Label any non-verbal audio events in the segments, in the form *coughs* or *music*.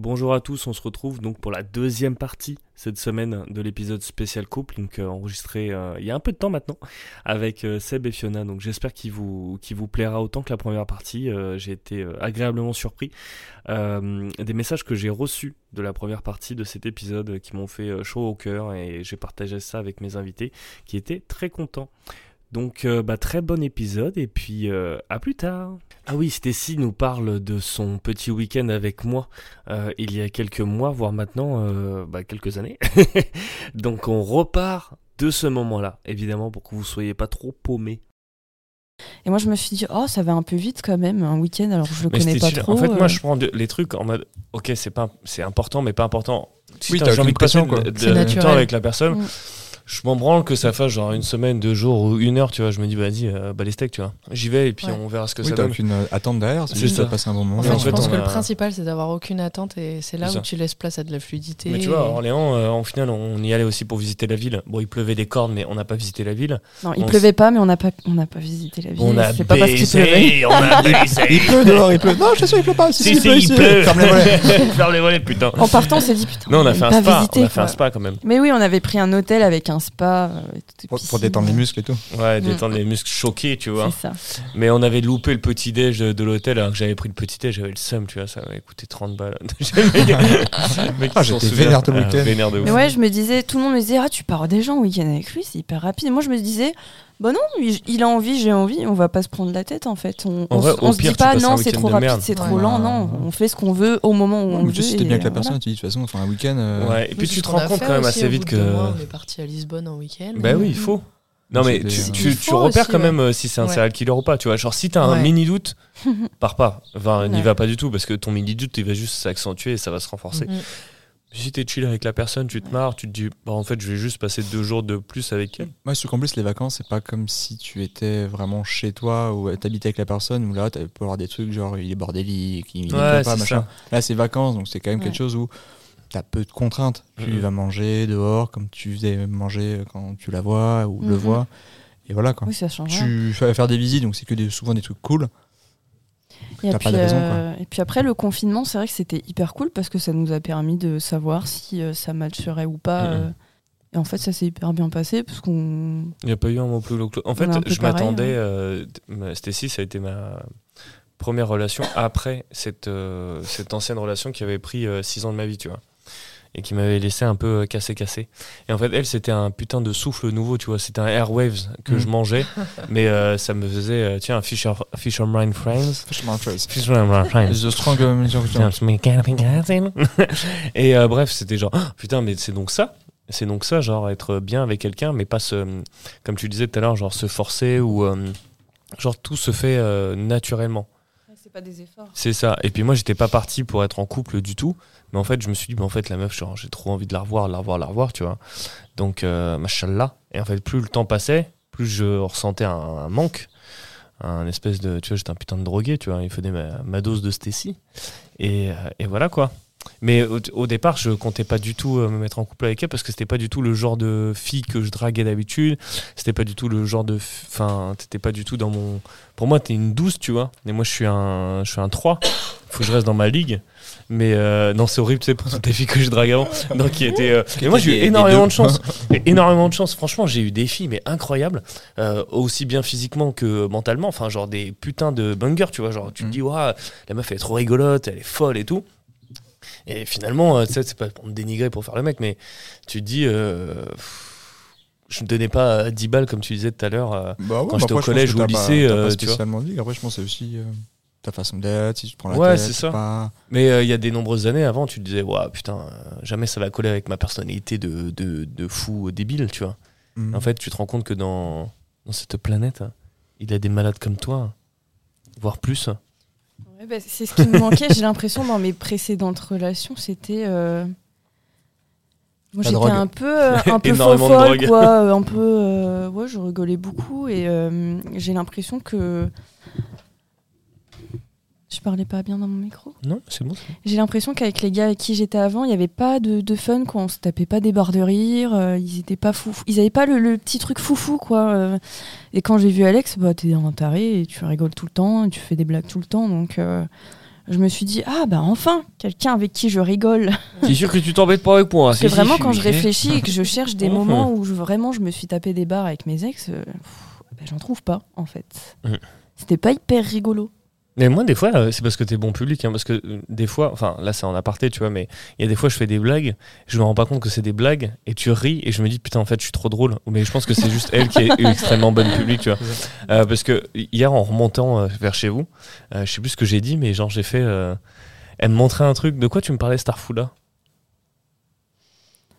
Bonjour à tous, on se retrouve donc pour la deuxième partie cette semaine de l'épisode spécial couple, donc euh, enregistré euh, il y a un peu de temps maintenant avec euh, Seb et Fiona. Donc j'espère qu'il vous, qu'il vous plaira autant que la première partie. j'ai été agréablement surpris des messages que j'ai reçus de la première partie de cet épisode qui m'ont fait chaud au cœur et j'ai partagé ça avec mes invités qui étaient très contents. Donc euh, bah, très bon épisode et puis euh, à plus tard. Ah oui, Stacy nous parle de son petit week-end avec moi euh, il y a quelques mois, voire maintenant bah, quelques années. *laughs* Donc on repart de ce moment-là, évidemment, pour que vous soyez pas trop paumés. Et moi je me suis dit oh ça va un peu vite quand même un week-end alors je le connais pas trop. En fait moi je prends les trucs en mode ok c'est pas c'est important mais pas important. Si oui, j'ai envie de passer quoi. De, temps avec la personne. Mm je m'en branle que ça fasse genre une semaine, deux jours ou une heure, tu vois. Je me dis, vas-y, euh, bah les steaks, tu vois. J'y vais et puis on verra ce que oui, ça donne. aucune euh, attente derrière, c'est juste ça. passer un bon moment. En fait, je pense que le principal, c'est d'avoir aucune attente et c'est là où tu laisses place à de la fluidité. Mais tu vois, Orléans, euh, en final, on y allait aussi pour visiter la ville. Bon, il pleuvait des cordes, mais on n'a pas visité la ville. Non, il pleuvait pas, mais on n'a pas, on n'a pas visité la ville. On a baisé, pas parce qu'il pleuvait. on a *laughs* baisé. il pleut dehors, il pleut. Non, je suis sûr, il pleut pas. Si, si, il pleut. *laughs* Ferme les volets. *laughs* Ferme les volets, putain. En partant, on s'est dit, putain. Non, on a fait un spa. On a fait un spa quand même. Mais oui, on avait pris un hôtel avec un spa. Pour, détendre les muscles et tout. Ouais, détendre les muscles choqués, tu vois. Ça. Mais on avait loupé le petit déj de, l'hôtel alors que j'avais pris le petit déj, j'avais le seum, tu vois, ça m'avait coûté 30 balles. *laughs* *laughs* ah, j'étais vénère tout le week-end. Mais ouais, je me disais, tout le monde me disait, ah, tu pars déjà en week-end avec lui, c'est hyper rapide. Et moi, je me disais, bah non, il a envie, j'ai envie, on va pas se prendre la tête en fait. On, on, se dit pas non, c'est trop rapide, c'est trop lent, non, on fait ce qu'on veut au moment où on veut. Si t'es bien avec la personne, tu dis de toute façon, on fait un week-end. Euh, ouais, et puis tu te rends compte quand même assez vite que. On est parti à Lisbonne en week-end. Bah oui, il faut. Non mais tu, tu, repères quand même euh, si c'est un serial killer ou pas, tu vois. Genre si t'as un mini doute, *laughs* pars pas. Enfin, n'y va pas du tout parce que ton mini doute il va juste s'accentuer et ça va se renforcer. Mm-hmm. Si t'es chill avec la personne, tu te marres, tu te dis, bah, en fait, je vais juste passer deux jours de plus avec elle. Moi, ce qu'en plus, les vacances, c'est pas comme si tu étais vraiment chez toi ou t'habitais avec la personne où là, tu peux avoir des trucs genre il est bordélique, il ouais, pas, machin. Là, c'est vacances, donc c'est quand même quelque chose où t'as peu de contraintes. Tu vas manger dehors comme tu faisais manger quand tu la vois ou le vois. Et voilà quoi. Oui, ça change. Tu vas faire des visites, donc c'est que souvent des trucs cool. Et puis, euh, et puis, après le confinement, c'est vrai que c'était hyper cool parce que ça nous a permis de savoir si euh, ça matcherait ou pas. Euh. et en fait, ça s'est hyper bien passé parce qu'on. Il n'y a pas eu un mot plus En fait, je m'attendais. Hein. Stacy, ça a été ma première relation après cette, cette ancienne relation qui avait pris 6 ans de ma vie, tu vois et qui m'avait laissé un peu cassé cassé. Et en fait, elle, c'était un putain de souffle nouveau, tu vois. C'était un Airwaves que mm. je mangeais, *laughs* mais euh, ça me faisait, euh, tiens, Fisher, Fisherman Friends. Fisherman Friends. Fisherman Friends. The strong *laughs* Et euh, bref, c'était genre, oh, *gasps* putain, mais c'est donc ça c'est donc ça, genre être bien avec quelqu'un, mais pas se, comme tu disais tout à l'heure, genre se forcer ou genre tout se fait naturellement. C'est pas des efforts. C'est ça. Et puis moi, j'étais pas parti pour être en couple du tout. Mais en fait, je me suis dit, mais en fait, la meuf, j'ai trop envie de la revoir, la revoir, la revoir, tu vois. Donc, euh, machallah. Et en fait, plus le temps passait, plus je ressentais un, manque. Un espèce de. Tu vois, j'étais un putain de drogué, tu vois. Il faisait ma, dose de Stacy. Euh, et, voilà, quoi. Mais au, départ, je comptais pas du tout euh, me mettre en couple avec elle parce que c'était pas du tout le genre de fille que je draguais d'habitude. C'était pas du tout le genre de. Enfin, t'étais pas du tout dans mon. Pour moi, t'es une douce, tu vois. Et moi, je suis un, je suis un 3. Faut que je reste dans ma ligue. Mais euh, non, c'est horrible, tu sais, pour toutes les filles que je drague avant. Donc, qui était. Euh, mais moi, j'ai eu énormément de chance. énormément de chance. Franchement, j'ai eu des filles, mais incroyables. Euh, aussi bien physiquement que mentalement. Enfin, genre des putains de bungers, tu vois. Genre, tu te mm. dis, waouh, la meuf, elle est trop rigolote, elle est folle et tout. Et finalement, tu sais, c'est pas pour me dénigrer pour faire le mec, mais tu te dis. je ne donnais pas 10 balles comme tu disais tout à l'heure bah quand j'étais au collège ou au lycée. Pas, spécialement dit. Après, je pense aussi ta façon d'être, si tu prends la ouais, c'est ça. Mais euh, il y a des nombreuses années avant, tu te disais, ouais, putain, euh, jamais ça va coller avec ma personnalité de, de, de fou débile, tu vois. Mhm. En fait, tu te rends compte que dans, dans cette planète, il y a des malades comme toi, voire plus. Ouais, bah, c'est ce qui me manquait, j'ai l'impression, dans mes précédentes relations, c'était. Euh... Moi, j'étais un peu, *laughs* un peu folle, quoi. Un peu. ouais, je rigolais beaucoup et j'ai l'impression que je parlais pas bien dans mon micro Non, c'est bon. J'ai l'impression qu'avec les gars avec qui j'étais avant, il n'y avait pas de, de, fun, quoi. On se tapait pas des barres de rire, euh, ils étaient pas fou, ils avaient pas le, petit truc foufou, quoi. Euh. et quand j'ai vu Alex, bah t'es un taré et tu rigoles tout le temps, et tu fais des blagues tout le temps, donc euh, je me suis dit ah bah enfin quelqu'un avec qui je rigole. *laughs* C'est sûr que tu t'embêtes pas avec moi. C'est vraiment quand je réfléchis et que je cherche des *laughs* moments où je, vraiment je me suis tapé des barres avec mes ex, bah, j'en trouve pas en fait. C'était pas hyper rigolo. Mais moi, des fois, euh, c'est parce que t'es bon public. Hein, parce que euh, des fois, enfin, là, c'est en aparté, tu vois, mais il y a des fois, je fais des blagues, je me rends pas compte que c'est des blagues, et tu ris, et je me dis, putain, en fait, je suis trop drôle. Mais je pense que c'est juste elle qui est *laughs* extrêmement bonne public, tu vois. Euh, parce que hier, en remontant vers chez vous, je sais plus ce que j'ai dit, mais genre, j'ai fait. elle me montrait un truc. De quoi tu me parlais, Starfooda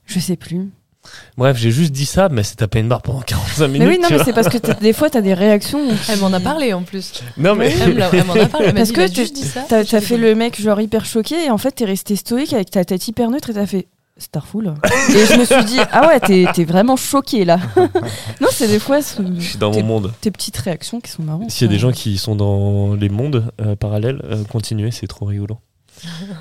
Je sais plus. Bref, j'ai juste dit ça, mais c'est tapé une barre pendant 45 minutes. Mais oui, non, mais c'est parce que des fois, t'as des réactions. Elle m'en a parlé en plus. Non, mais. Elle, m'en a parlé. parce que t'as as fait le mec genre hyper choqué et en fait, t'es resté stoïque avec ta tête hyper neutre et t'as fait. Starful. *laughs* et je me suis dit, ah ouais, t'es vraiment choqué là. *laughs* non, c'est des fois. Je suis dans mon monde. Tes petites réactions qui sont marrantes. S'il y a des gens qui sont dans les mondes euh, parallèles, euh, continuez, c'est trop rigolo.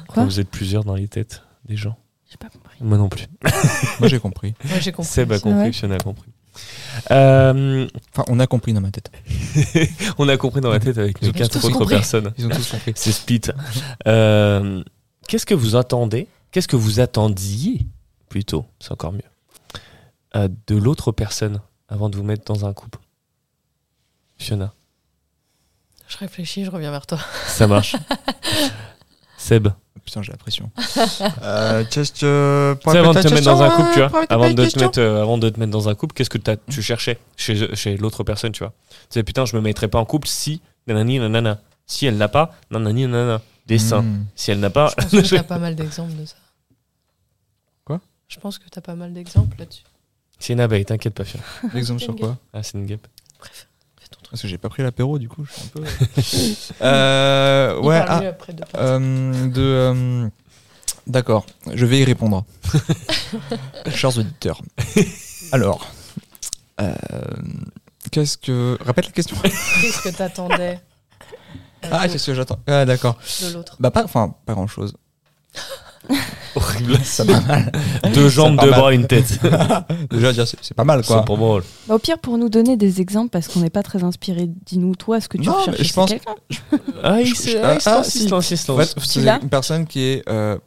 Quoi vous êtes plusieurs dans les têtes des gens. J'ai pas compris. Moi non plus. *laughs* Moi j'ai compris. Moi j'ai compris. Seb a compris, Fiona a compris. Euh, enfin, on a compris dans ma tête. *laughs* on a compris dans ma tête avec nos quatre autres personnes. Ils ont tous compris. *laughs* C'est split. Euh, Qu'est-ce que vous attendez? Qu'est-ce que vous attendiez plutôt? C'est encore mieux. Euh, de l'autre personne avant de vous mettre dans un couple. Fiona. Je réfléchis, je reviens vers toi. Ça marche. Seb. Putain, j'ai la pression. *laughs* euh, euh, avant de te mettre dans un couple, tu vois, avant de, te mettre, euh, avant de te mettre dans un couple, qu'est-ce que tu cherchais chez, chez l'autre personne, tu vois Tu sais, putain, je me mettrais pas en couple si nanani nanana. Si elle n'a pas, nanani nanana. Dessin. Hmm. Si elle n'a pas. Je pense que t'as *laughs* pas mal d'exemples de ça. Quoi? Je pense que t'as pas mal d'exemples là-dessus. C'est une abeille, t'inquiète pas, Fiona. L'exemple sur quoi? Ah, c'est une guêpe. Bref. Parce que j'ai pas pris l'apéro, du coup, je suis un peu. *laughs* euh, ouais, ah, de, euh, de euh, D'accord, je vais y répondre. *laughs* Chers auditeurs. Alors, euh, qu'est-ce que. Répète la question. Qu'est-ce que t'attendais? Ah, c'est ce que j'attends. Ah, d'accord. De l'autre. Bah, pas, enfin, pas grand chose. *laughs* Horrible. *laughs* Ça pas mal. Deux jambes, deux bras, une tête. *laughs* Déjà, c'est pas mal, quoi. Pour moi. Bah, au pire, pour nous donner des exemples, parce qu'on n'est pas très inspiré, dis-nous, toi, ce que tu non, recherches je pense... quelqu'un Ah, il insiste, En fait, c'est une personne qui est euh,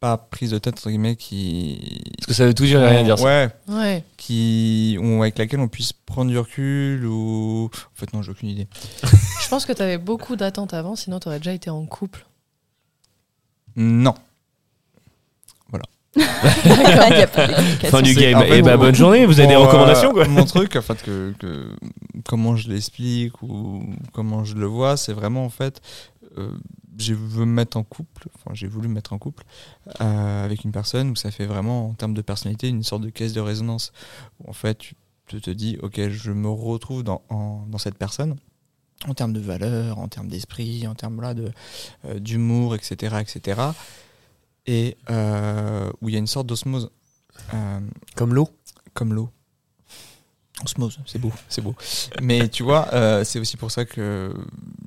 pas prise de tête, entre guillemets, qui... Parce que ça veut tout dire et rien dire. Ouais. ouais. Qui, avec laquelle on puisse prendre du recul, ou... En fait, non, j'ai aucune idée. je pense que tu avais beaucoup d'attentes avant, sinon tu aurais déjà été en couple. Non. *laughs* fin du game. et eh bah, ben, bonne journée, vous avez des recommandations quoi. Mon truc, *laughs* en fait, que, que comment je l'explique ou comment je le vois, c'est vraiment en fait, euh, j'ai voulu me mettre en couple, enfin j'ai voulu me mettre en couple euh, avec une personne où ça fait vraiment en termes de personnalité une sorte de caisse de résonance. Où, en fait, tu te dis, ok, je me retrouve dans, dans cette personne en termes de valeur, en termes d'esprit, en termes là de euh, d'humour, etc., etc et euh, où il y a une sorte d'osmose. Euh, comme l'eau Comme l'eau. Osmose, c'est beau, c'est beau. Mais tu vois, euh, c'est aussi pour ça que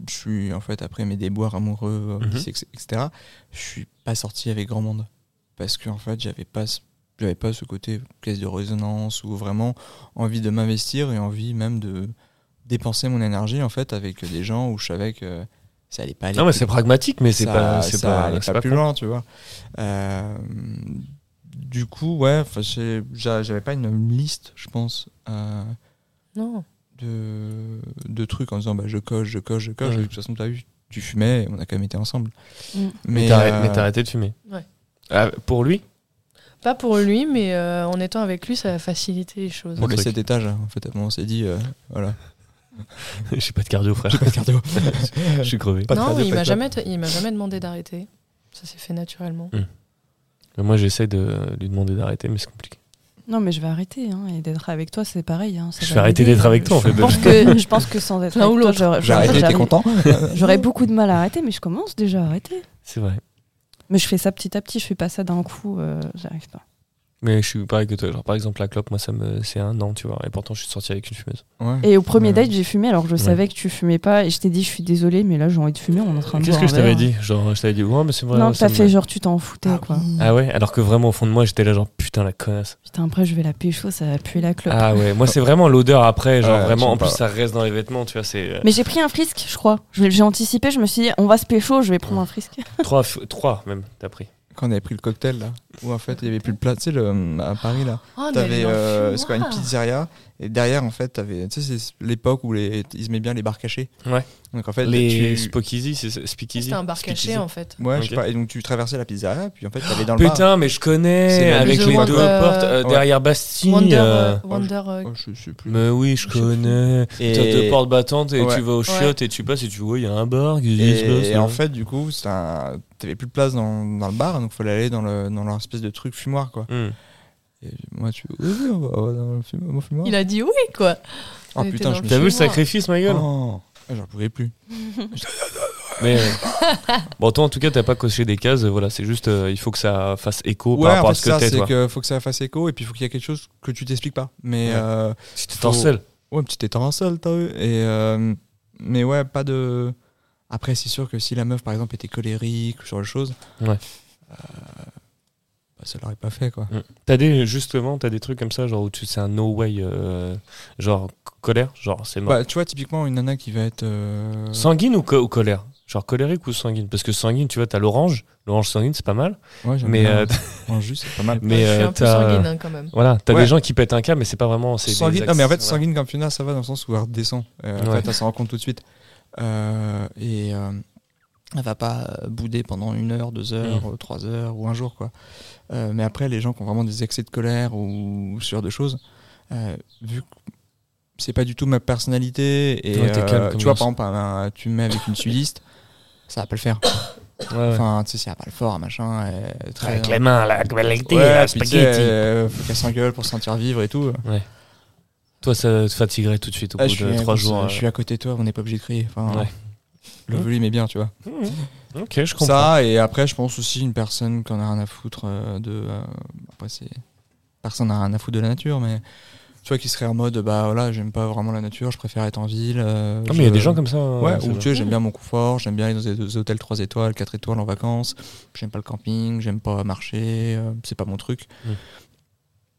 je suis, en fait, après mes déboires amoureux, mhm. etc., je suis pas sorti avec grand monde. Parce qu'en fait, j'avais pas, j'avais pas ce côté caisse de résonance ou vraiment envie de m'investir et envie même de dépenser mon énergie, en fait, avec des gens où je savais que ça allait pas aller. Non, mais c'est pragmatique, mais c'est pas, c'est pas, pas, plus loin, tu vois. Euh, du coup, ouais, j'avais pas une liste, je pense. Euh, non. De, de trucs en disant bah, je coche, je coche, je coche. De toute façon, tu as vu, tu fumais, on a quand même été ensemble. Mm. Mais, t'as euh, arrêté de fumer. Ouais. Ah, pour lui? Pas pour lui, mais en étant avec lui, ça a facilité les choses. Pour les 7 étages, en fait, on s'est dit, voilà. *laughs* J'ai pas de cardio, frère. pas de cardio. *laughs* je suis crevé. non, il m'a jamais, il m'a jamais demandé d'arrêter. Ça s'est fait naturellement. Hmm. Moi, j'essaie de lui demander d'arrêter, mais c'est compliqué. Non, mais je vais arrêter. Hein, et d'être avec toi, c'est pareil. Hein, je vais arrêter d'être avec toi, en fait. Je pense que, je pense que sans *laughs* être avec toi, j'aurais content J'aurais beaucoup de mal à arrêter, mais je commence déjà à arrêter. C'est vrai. Mais je fais ça petit à petit, je fais pas ça d'un coup, euh, j'arrive pas. Mais je suis pareil que toi. Genre, par exemple, la clope, moi, ça me... c'est un an, tu vois. Et pourtant, je suis sorti avec une fumeuse. Et au premier date, j'ai fumé, alors je savais que tu fumais pas. Et je t'ai dit, je suis désolé, mais là, j'ai envie de fumer. On est en train de Qu'est-ce que je t'avais dit? Genre, je t'avais dit, ouais, mais c'est vrai. Non, t'as fait genre, tu t'en foutais, ah, quoi. Ah ouais? Alors que vraiment, au fond de moi, j'étais là, genre, putain, la connasse. Putain, après, je vais la pécho, ça va puer la clope. Ah ouais, moi, c'est vraiment l'odeur après. Genre, vraiment, en plus, ça reste dans les vêtements, tu vois. c'est. Euh, mais j'ai pris un frisque, je crois. J'ai anticipé, je me suis dit, on va se pécho, je vais prendre un frisque. trois, trois même, t'as pris quand on avait pris le cocktail là, où en fait il y avait plus de place, tu sais, le, à Paris là, oh, t'avais euh, c'est quoi une pizzeria et derrière en fait t'avais, tu sais, c'est l'époque où les, ils se mettent bien les bars cachés. Ouais. Donc en fait les tu... Speakeasy, c'est C'était un bar caché en fait. Ouais, je sais pas. Et donc tu traversais la pizzeria, puis en fait t'allais dans le bar. Putain, mais je connais avec les deux portes euh, derrière Bastille. Wonder, euh, Wonder oh, je sais plus. Mais oui, je, connais. Et... T'as deux portes battantes et tu vas au chiottes et tu passes et tu vois il y a un bar. Et, en fait du coup c'est un t'avais plus de place dans, dans, le bar, donc il fallait aller dans, le, dans leur espèce de truc fumoir, quoi. Hmm. Et moi, tu oui, oui, on va, dans le fumoir. Il a dit oui, quoi. Oh putain, T'as vu le sacrifice, ma gueule oh, J'en pouvais plus. *laughs* Mais bon, toi en tout cas, t'as pas coché des cases. Voilà, c'est juste, euh, il faut que ça fasse écho par rapport à ce que t'es. c'est qu'il faut que ça fasse écho et puis il faut qu'il y ait quelque chose que tu t'expliques pas. Mais ouais. euh, petite étincelle. Ouais, petite étincelle, t'as vu. Et euh, mais ouais, pas de. Après, c'est sûr que si la meuf, par exemple, était colérique ou sur les choses, ouais. Euh, bah, ça l'aurait pas fait, quoi. Mm. T'as des, justement, t'as des trucs comme ça, genre où tu c'est un no way, euh, genre colère, genre c'est mort. Bah, tu vois, typiquement, une nana qui va être. Euh, sanguine ou, colère? Genre colérique ou sanguine? Parce que sanguine, tu vois, t'as l'orange. L'orange sanguine, c'est pas mal. Ouais, mais euh, *laughs* juste, c'est pas mal. Mais je suis un peu sanguine hein, quand même. Voilà, t'as des gens qui pètent un câble, mais c'est pas vraiment. Sanguine, non, mais en fait, sanguine comme tu ça va dans le sens où elle redescend. en fait, elle s'en rend compte tout de suite. Euh, et euh, elle va pas bouder pendant une heure, deux heures, mmh. trois heures ou un jour quoi. Euh, mais après, les gens qui ont vraiment des excès de colère ou, ce genre de choses, vu que c'est pas du tout ma personnalité et tu vois par exemple tu me mets avec une sudiste, ça va pas le faire. *coughs* Enfin, tu sais, si elle a pas le fort, machin. Très, avec les mains, la qualité, la spaghetti. faut qu'elle s'engueule pour se sentir vivre et tout. Ouais. Toi, ça te fatiguerait tout de suite au ah, bout de trois jours. Je suis à côté de toi, on n'est pas obligé de crier. Enfin, Le volume est bien, tu vois. Mmh. Ok, je comprends. Ça, et après, je pense aussi une personne qui en a rien à foutre euh, de. Euh, après, c'est. Personne n'a rien à foutre de la nature, mais tu vois, qui serait en mode bah voilà, j'aime pas vraiment la nature, je préfère être en ville. Euh, mais il y a des gens comme ça. Ouais, ou tu sais, j'aime bien mon confort, j'aime bien aller dans des hôtels 3 étoiles, 4 étoiles en vacances, j'aime pas le camping, j'aime pas marcher, c'est pas mon truc. Mmh.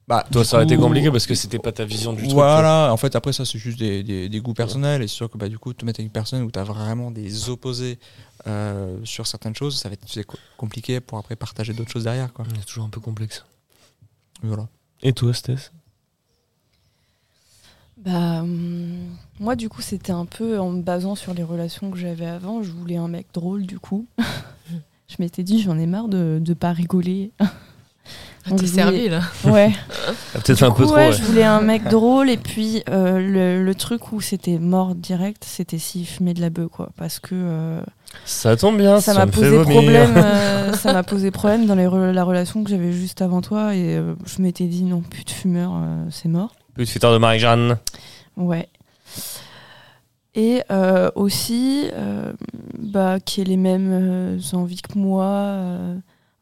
Bah, Toi, ça aurait été compliqué parce que c'était pas ta vision du truc. Voilà, en fait, après, ça, c'est juste des, des, goûts personnels. Et c'est sûr que bah, du coup, te mettre avec une personne où tu as vraiment des opposés euh, sur certaines choses, ça va être compliqué pour après partager d'autres choses derrière. C'est toujours un peu complexe. Voilà. Et toi, Steph bah, hum, moi, du coup, c'était un peu en me basant sur les relations que j'avais avant. Je voulais un mec drôle, du coup. *laughs* je m'étais dit, j'en ai marre de ne pas rigoler. *laughs* Ah, t'es servi là. Ouais. Ah, peut-être un peu trop. Ouais, je voulais un mec drôle et puis euh, le, le, truc où c'était mort direct, c'était s'il fumait de la bœuf quoi, parce que. Euh, ça tombe bien. Ça m'a posé problème. *laughs* Euh, ça m'a posé problème dans les la relation que j'avais juste avant toi et je m'étais dit non plus de fumeur, c'est mort. Plus de futur de Marie-Jeanne. Ouais. Et aussi, bah, qui ait les mêmes envies que moi.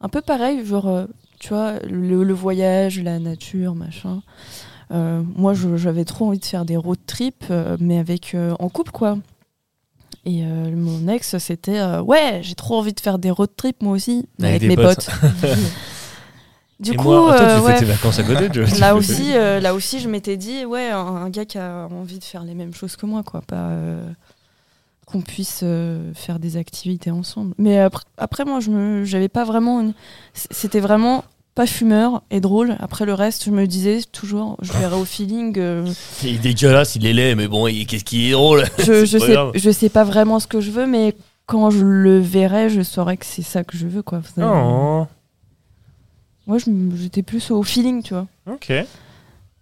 un peu pareil, genre tu vois, le, voyage, la nature, machin. Euh, moi, j'avais trop envie de faire des road trips, euh, mais avec euh, en couple, quoi. Et mon ex, c'était ouais, j'ai trop envie de faire des road trips, moi aussi, avec, mes potes. *laughs* du coup, moi, toi, tu tes vacances à côté, là aussi, là aussi, je m'étais dit ouais, un, gars qui a envie de faire les mêmes choses que moi, quoi, pas qu'on puisse faire des activités ensemble. Mais après, après moi, je me, j'avais pas vraiment, c'était vraiment pas fumeur et drôle. Après le reste, je me disais toujours, je verrai au feeling. Euh, *laughs* il est dégueulasse, il est laid, mais bon, qu'est-ce qui est drôle *laughs* Je, je sais, je sais pas vraiment ce que je veux, mais quand je le verrai, je saurai que c'est ça que je veux, quoi. Oh. Moi, j'étais plus au feeling, tu vois. Ok.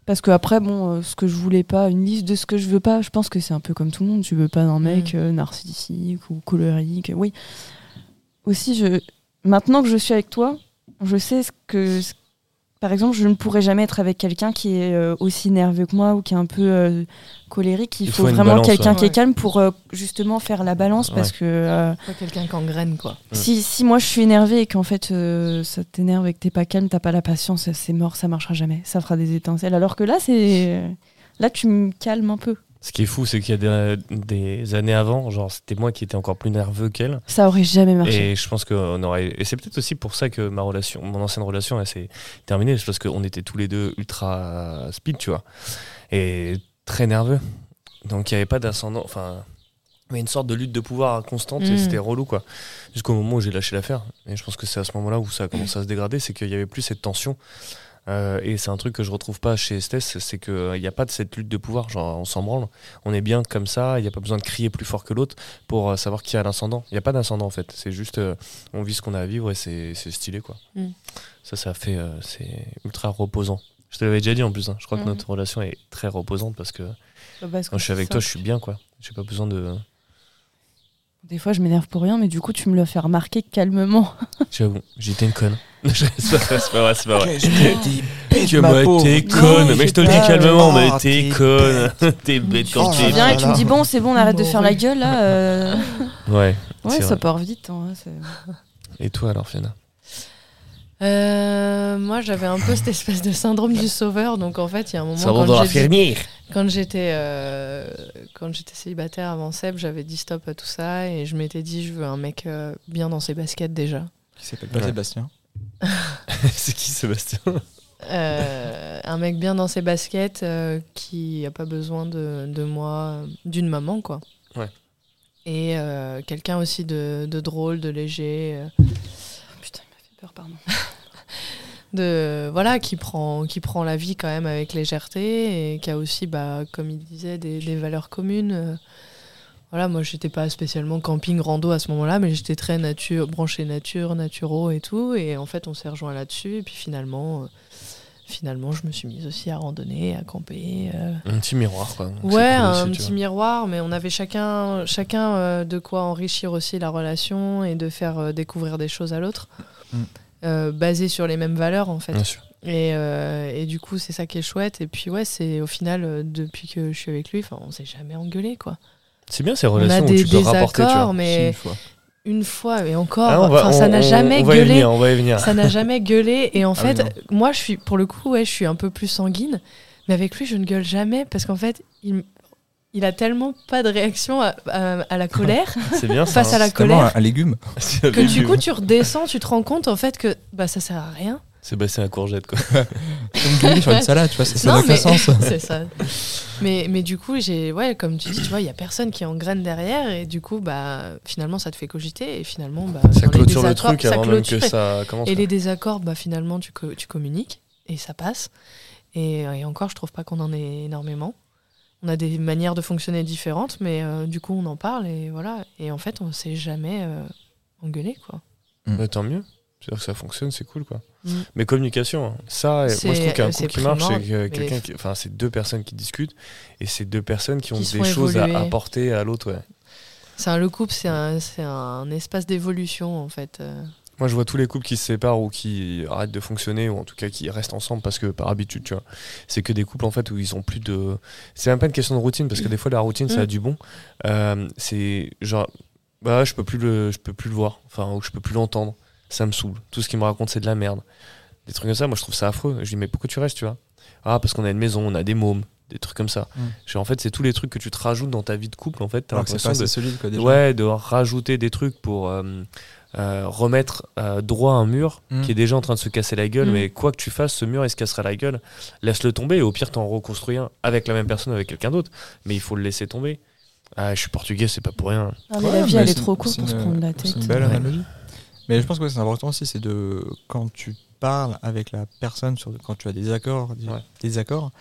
Parce que après, bon, euh, ce que je voulais pas, une liste de ce que je veux pas, je pense que c'est un peu comme tout le monde. Tu veux pas d'un mec mm. euh, narcissique ou colérique. Oui. Aussi, je, maintenant que je suis avec toi, je sais ce que, par exemple, je ne pourrais jamais être avec quelqu'un qui est euh, aussi nerveux que moi ou qui est un peu euh, colérique. Il, faut, vraiment quelqu'un qui est calme pour euh, justement faire la balance parce que. pas quelqu'un qui engraine quoi. Si, si moi je suis énervée et qu'en fait ça t'énerve et que t'es pas calme, t'as pas la patience, c'est mort, ça marchera jamais. Ça fera des étincelles. Alors que là, c'est. Là, tu me calmes un peu. Ce qui est fou, c'est qu'il y a des, années avant, genre c'était moi qui étais encore plus nerveux qu'elle. Ça aurait jamais marché. Et je pense qu'on aurait. Et c'est peut-être aussi pour ça que ma relation, mon ancienne relation, elle s'est terminée. C'est parce qu'on était tous les deux ultra speed, tu vois, et très nerveux. Donc il n'y avait pas d'ascendant. Enfin, il y avait une sorte de lutte de pouvoir constante et mm. c'était relou, quoi. Jusqu'au moment où j'ai lâché l'affaire. Et je pense que c'est à ce moment-là où ça a commencé à se dégrader, c'est qu'il n'y avait plus cette tension. Euh, et c'est un truc que je retrouve pas chez Estes, c'est qu'il n'y a pas de cette lutte de pouvoir. Genre, on s'en branle, on est bien comme ça, il n'y a pas besoin de crier plus fort que l'autre pour euh, savoir qui a l'ascendant. Il n'y a pas d'ascendant en fait, c'est juste euh, on vit ce qu'on a à vivre et c'est stylé quoi. Mm. Ça, ça fait. c'est ultra reposant. Je te l'avais déjà dit en plus, hein. je crois que mm. notre relation est très reposante parce que bah, quand je suis avec toi, je suis bien quoi. J'ai pas besoin de. Des fois, je m'énerve pour rien, mais du coup, tu me le fais remarquer calmement. *laughs* J'avoue, j'étais une conne. *laughs* c'est pas vrai, c'est pas vrai. Que moi, t'es conne. Mais je te le dis calmement, mais t'es conne. *laughs* T'es bête quand tu viens et tu me dis, bon, c'est bon, on arrête de faire la gueule là. Euh. Ouais. Ouais, ça part vite. Hein, et toi alors, Fiona? Euh, moi, j'avais un peu cette espèce de syndrome du sauveur. Donc, en fait, il y a un moment. quand j'étais, quand j'étais, euh, quand j'étais célibataire avant Seb, j'avais dit stop à tout ça et je m'étais dit, je veux un mec bien dans ses baskets déjà. Qui s'appelle pas Sébastien *laughs* c'est qui Sébastien? Euh, un mec bien dans ses baskets euh, qui a pas besoin de, moi, d'une maman, quoi. Ouais. Et euh, quelqu'un aussi de, drôle, de léger. Putain, il m'a fait peur, pardon. *laughs* de voilà qui prend qui prend la vie quand même avec légèreté et qui a aussi bah comme il disait des, des valeurs communes voilà, moi j'étais pas spécialement camping rando à ce moment-là, mais j'étais très nature, branché nature, naturaux et tout. Et en fait, on s'est rejoint là-dessus. Et puis finalement, euh, finalement, je me suis mise aussi à randonner, à camper. Euh. Un petit miroir, quoi. ouais, un petit miroir, mais on avait chacun, chacun euh, de quoi enrichir aussi la relation et de faire découvrir des choses à l'autre, mm. basées sur les mêmes valeurs en fait. Bien sûr. Et, et, du coup, c'est ça qui est chouette. Et puis, ouais, c'est au final, depuis que je suis avec lui, on s'est jamais engueulé, quoi. C'est bien ces relations où tu peux rapporter, tu vois. Mais une fois. Une fois, et encore, ah, ça n'a jamais gueulé. on va y venir. Ça n'a jamais gueulé. Et en ah fait, moi, je suis, pour le coup, ouais, je suis un peu plus sanguine. Mais avec lui, je ne gueule jamais parce qu'en fait, il, il a tellement pas de réaction à, à, la colère *laughs* bien, face à la colère un légume *laughs* que du coup tu redescends tu te rends compte en fait que bah ça sert à rien Sébastien la courgette, quoi. *laughs* Comme sur une salade, tu vois, ça n'a sens. C'est ça. Mais, mais du coup, j'ai, ouais, comme tu dis, tu vois, il y a personne qui engraine derrière, et du coup, bah, finalement, ça te fait cogiter, et finalement, bah, ça clôture le truc avant même que ça commence. Et les désaccords, bah, finalement, tu, tu communiques, et ça passe. Et, et encore, je trouve pas qu'on en ait énormément. On a des manières de fonctionner différentes, mais euh, du coup, on en parle, et voilà. Et en fait, on s'est jamais euh, engueulé, quoi. Bah, tant mieux. C'est-à-dire que ça fonctionne, c'est cool, quoi. Mm. Mais communication, hein. ça, moi je trouve qu'un coup qui marche, c'est quelqu'un qui, enfin, c'est deux personnes qui discutent et c'est deux personnes qui ont des choses à apporter à l'autre. Ouais. C'est un, le couple, c'est un, un, espace d'évolution en fait. Moi, je vois tous les couples qui se séparent ou qui arrêtent de fonctionner, ou en tout cas qui restent ensemble parce que par habitude, tu vois. C'est que des couples en fait où ils ont plus de. C'est même pas une question de routine parce que des fois la routine ça a mm. du bon. Euh, c'est genre, bah, je peux plus le, je peux plus le voir, enfin, ou je peux plus l'entendre ça me saoule. Tout ce qu'il me raconte, c'est de la merde. Des trucs comme ça, moi je trouve ça affreux. Je dis, mais pourquoi tu restes, tu vois? Ah, parce qu'on a une maison, on a des mômes, des trucs comme ça. Mm. en fait, c'est tous les trucs que tu te rajoutes dans ta vie de couple, en fait. c'est pas de, solide, quoi, déjà. Ouais, de rajouter des trucs pour euh, euh, remettre euh, droit un mur mm. qui est déjà en train de se casser la gueule. Mm. Mais quoi que tu fasses, ce mur, il se cassera la gueule. Laisse-le tomber et au pire, t'en reconstruis un avec la même personne, avec quelqu'un d'autre. Mais il faut le laisser tomber. Ah, je suis portugais, c'est pas pour rien. Ah, mais la vie, elle est, trop courte pour se prendre la tête. C'est une belle analogie. Mais je pense que c'est important aussi, c'est de quand tu parles avec la personne sur quand tu as des accords, des accords,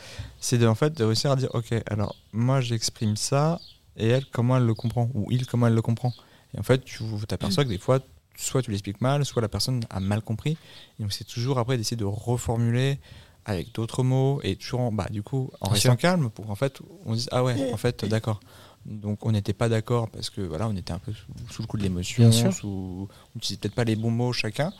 c'est de en fait de réussir à dire ok, alors moi j'exprime ça et elle comment elle le comprend ou il comment elle le comprend. Et en fait, tu t'aperçois que des fois soit tu l'expliques mal, soit la personne a mal compris. Et donc c'est toujours après d'essayer de reformuler avec d'autres mots et toujours en, bah, du coup en restant calme pour en fait on dise ah ouais en fait d'accord donc on n'était pas d'accord parce que voilà, on était un peu sous, le coup de l'émotion, sous, on n'utilisait peut-être pas les bons mots chacun.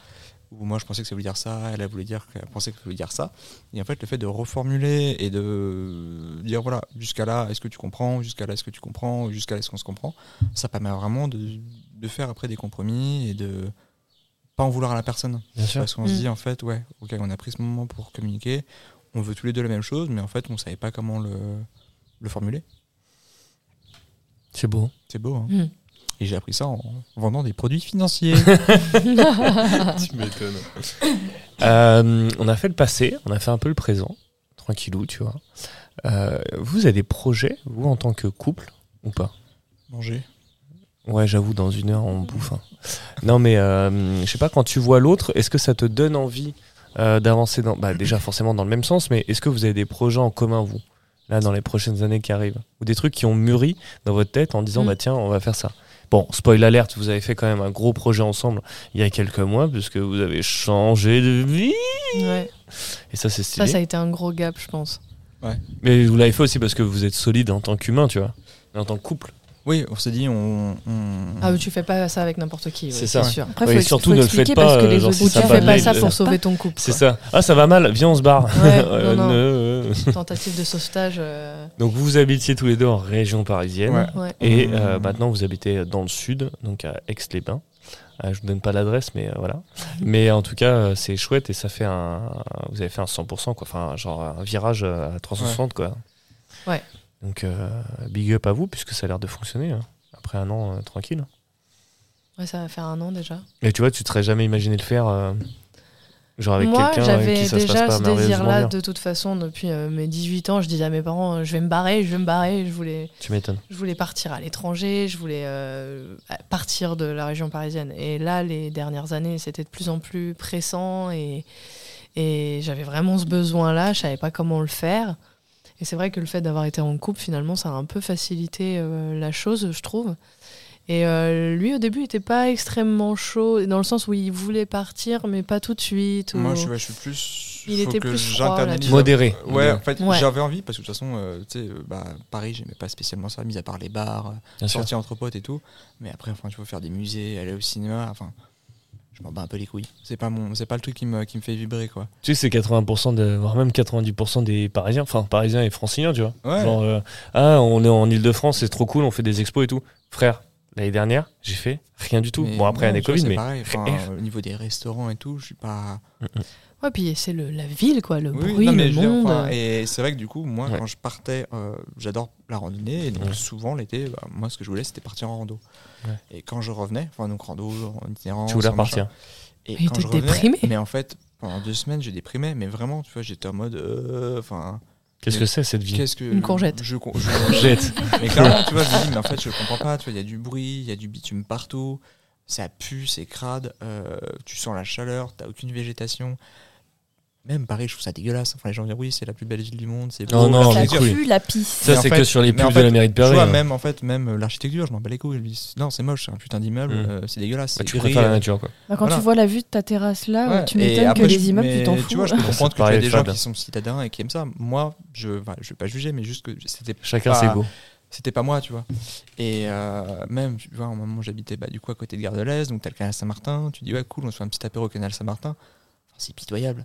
ou moi je pensais que ça voulait dire ça, elle, a voulu dire qu'elle pensait que ça voulait dire ça. Et en fait, le fait de reformuler et de dire voilà, jusqu'à là, est-ce que tu comprends, jusqu'à là, est-ce que tu comprends, jusqu'à là, est-ce qu'on se comprend, ça permet vraiment de, de, faire après des compromis et de pas en vouloir à la personne. Parce qu'on se mm. dit en fait, ouais, ok, on a pris ce moment pour communiquer, on veut tous les deux la même chose, mais en fait, on savait pas comment le, le formuler. C'est beau. C'est beau. Hein. Mm. Et j'ai appris ça en vendant des produits financiers. *laughs* *laughs* tu m'étonnes. Euh, on a fait le passé, on a fait un peu le présent, tranquillou, tu vois. Euh, vous avez des projets, vous, en tant que couple, ou pas? Manger. Ouais, j'avoue, dans une heure, on bouffe. Hein. Non, mais euh, je sais pas, quand tu vois l'autre, est-ce que ça te donne envie d'avancer dans. Bah, déjà, forcément, dans le même sens, mais est-ce que vous avez des projets en commun, vous, là, dans les prochaines années qui arrivent? Ou des trucs qui ont mûri dans votre tête en disant, mm. bah tiens, on va faire ça Bon, spoil alerte, vous avez fait quand même un gros projet ensemble il y a quelques mois, puisque vous avez changé de vie. Ouais. Et ça, c'est stylé. Ça, ça a été un gros gap, je pense. Ouais. Mais vous l'avez fait aussi parce que vous êtes solide en tant qu'humain, tu vois, en tant que couple. Oui, on s'est dit, on, Ah, mais tu fais pas ça avec n'importe qui. c'est ça. Sûr. Après, faut, surtout ne le faites pas. Parce que les autres, tu fais pas ça pour sauver *laughs* ton couple. C'est ça. Ah, ça va mal, viens, on se barre. Ouais, *laughs* non, Tentative de sauvetage. Euh. Donc, vous habitiez tous les deux en région parisienne. Et euh, maintenant, vous habitez dans le sud, donc à Aix-les-Bains. Euh, je ne donne pas l'adresse, mais voilà. mais en tout cas, c'est chouette et ça fait un. Vous avez fait un 100%, quoi. Enfin, genre un virage à 360, quoi. Ouais. Donc, euh, big up à vous, puisque ça a l'air de fonctionner. Hein. Après un an, euh, tranquille. Ouais, ça va faire un an déjà. Et tu vois, tu te serais jamais imaginé le faire euh, Genre avec Moi, j'avais déjà ce désir-là de toute façon depuis mes 18 ans. Je disais à mes parents, je vais me barrer, je vais me barrer. Je voulais, tu m'étonnes. Je voulais partir à l'étranger, je voulais partir de la région parisienne. Et là, les dernières années, c'était de plus en plus pressant et, et j'avais vraiment ce besoin-là. Je savais pas comment le faire. Et c'est vrai que le fait d'avoir été en couple, finalement, ça a un peu facilité euh, la chose, je trouve. Et euh, lui, au début, il n'était pas extrêmement chaud, dans le sens où il voulait partir, mais pas tout de suite. Moi, je, suis plus. Il était plus modéré. Ouais, en fait, j'avais envie, parce que de toute façon, euh, tu sais, bah, Paris, j'aimais pas spécialement ça, mis à part les bars, sortir entre potes et tout. Mais après, enfin, tu veux faire des musées, aller au cinéma, enfin je m'en bats un peu les couilles. C'est pas mon, c'est pas le truc qui me, qui me fait vibrer quoi. Tu sais, c'est 80% de, voire même 90% des Parisiens, enfin Parisiens et Franciliens, tu vois. Genre, euh, ah, on est en Ile-de-France, c'est trop cool, on fait des expos et tout. Frère, l'année dernière, j'ai fait rien du tout. bon après, il y a des Covid, mais pareil, au niveau des restaurants et tout, je suis pas. Mm, mm. Ouais, puis c'est la ville, quoi, le bruit, le monde. et c'est vrai que du coup, moi, quand je partais, euh, j'adore la randonnée, et donc souvent l'été, bah, moi, ce que je voulais, c'était partir en rando. Et quand je revenais, enfin, donc rando, en itinérance. Tu voulais repartir Et quand je revenais, déprimé. Mais en fait, pendant deux semaines, j'ai déprimé, mais vraiment, tu vois, j'étais en mode. Euh, enfin. Qu'est-ce que c'est cette vie? que Une courgette. Je, *laughs* courgette. mais clairement, tu vois, je me dis, mais en fait, je comprends pas. Tu vois, il y a du bruit, il y a du bitume partout, ça pue, c'est crade, euh, tu sens la chaleur, t'as aucune végétation. Même Paris, je trouve ça dégueulasse. Enfin, les gens disent oui, c'est la plus belle ville du monde. C'est non, non, ça pue la piste. Ça, c'est que sur les pubs de la mairie de Paris. vois, hein. même en fait, même l'architecture, je m'en bats les couilles. Non, c'est moche, c'est un putain d'immeuble, mm. euh, c'est dégueulasse. Bah, tu préfères la nature, quoi. Bah, quand tu vois la vue de ta terrasse là, tu m'étonnes que les immeubles, tu t'en fous. Tu vois, je peux *laughs* comprendre qu'il y a des gens qui sont citadins et qui aiment ça. Moi, je ne je vais pas juger, mais juste que c'était. Chacun ses goûts c'était pas moi, tu vois. Et euh, même, tu vois, au moment où j'habitais bah, du coup à côté de Gare de l'Est, donc t'as le canal Saint-Martin, tu dis ouais cool, on se fait un petit apéro au canal Saint-Martin c'est pitoyable.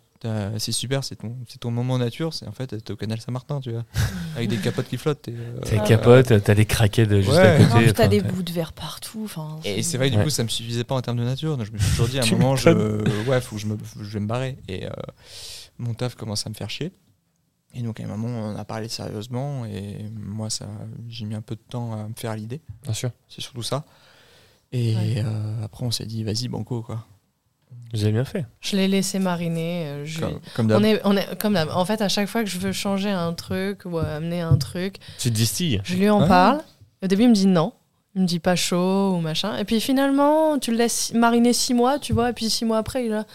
C'est super, c'est ton, ton moment nature, c'est en fait être au canal Saint-Martin, tu vois, *laughs* avec des capotes qui flottent. Euh, t'as des capotes, t'as des craquettes juste à côté. t'as des bouts de verre partout. Et c'est vrai que du coup, ça me suffisait pas en termes de nature. Donc je me suis toujours dit à un *laughs* moment, je, ouais, faut que je, me, je vais me barrer. Et euh, mon taf commence à me faire chier. Et donc à un moment, on a parlé sérieusement. Et moi, ça, j'ai mis un peu de temps à me faire l'idée. Bien sûr. C'est surtout ça. Et euh, après, on s'est dit, vas-y, banco, quoi. Vous avez bien fait. Je l'ai laissé mariner. Euh, comme, on est, on est, comme En fait, à chaque fois que je veux changer un truc ou amener un truc, tu distilles. Je lui en parle. Au début, il me dit non. Il me dit pas chaud ou machin. Et puis finalement, tu le laisses mariner six mois, tu vois. Et puis six mois après, il a.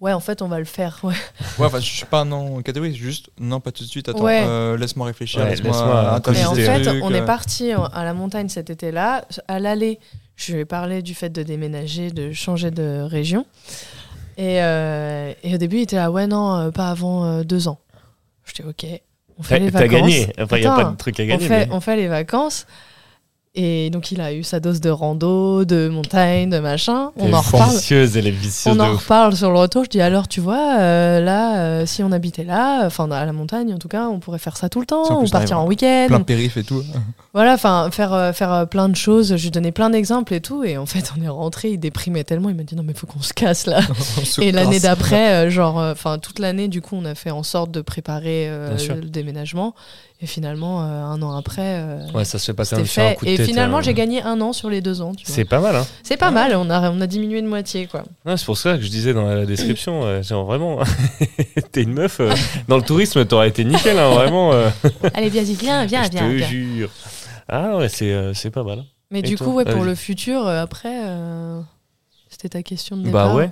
Ouais, en fait, on va le faire. Ouais. Ouais, enfin, je suis pas non catégorique, juste non, pas tout de suite. Attends, euh, laisse-moi réfléchir, laisse-moi laisse En fait, on est parti à la montagne cet été-là. À l'aller, je lui ai parlé du fait de déménager, de changer de région. Et, euh, et au début, il était là, ouais, non, euh, pas avant euh, deux ans. Je dis, ok, on fait les vacances. T'as gagné, enfin, il n'y a pas de truc à gagner. On fait, on fait les vacances. Et donc il a eu sa dose de rando, de montagne, de machin. On en reparle. Elle est vicieuse on en reparle sur le retour. Je dis alors tu vois euh, là euh, si on habitait là, enfin à la montagne en tout cas, on pourrait faire ça tout le temps, ou partir en week-end. Plein de périph et tout. *laughs* Voilà, enfin faire euh, faire plein de choses. Je lui donnais plein d'exemples et tout. Et en fait on est rentré, il déprimait tellement. Il m'a dit non mais faut qu'on se casse là. *laughs* et l'année d'après, genre enfin toute l'année du coup on a fait en sorte de préparer le déménagement. Et finalement, euh, un an après, euh, ouais, ça se fait passer un, fait. coup de Et finalement, hein. j'ai gagné un an sur les deux ans. C'est pas mal, hein C'est pas mal. On a, on a diminué de moitié, quoi. c'est pour ça que je disais dans la description, euh, genre vraiment, *laughs* t'es une meuf. dans le tourisme, t'aurais été nickel, hein, vraiment. *laughs* Allez, viens, viens, viens, je viens. Je te jure. Ah ouais, c'est pas mal. Mais du coup, ouais, pour le futur, après, c'était ta question de bah départ. Bah ouais.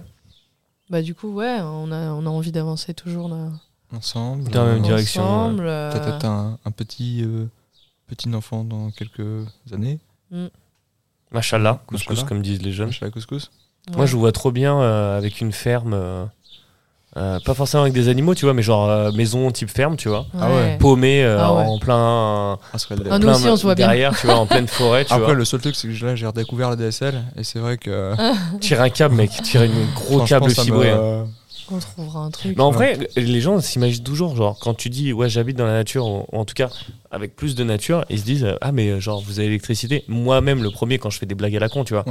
Bah du coup, ouais, on a, on a envie d'avancer toujours là ensemble. Dans la même direction. Ensemble, Peut-être un, un, petit, euh, petit enfant dans quelques années. Mm. Machallah, couscous, comme disent les jeunes. Machallah, couscous. Moi, je vous vois trop bien euh, avec une ferme. Euh, pas forcément avec des animaux, tu vois, mais genre maison type ferme, tu vois. Ah ouais. Paumé ah en plein. Ah, ah, nous aussi, on se voit derrière, tu vois, en pleine forêt. Tu Après, vois. le seul truc, c'est que là, j'ai redécouvert la DSL et c'est vrai que. tire un câble, mec, tire une gros câble fibré. Hein. On trouvera un truc. Mais en vrai, les gens s'imaginent toujours, genre, quand tu dis, ouais, j'habite dans la nature, ou, en tout cas, avec plus de nature, ils se disent, ah, mais genre, vous avez l'électricité. Moi-même, le premier, quand je fais des blagues à la con, tu vois.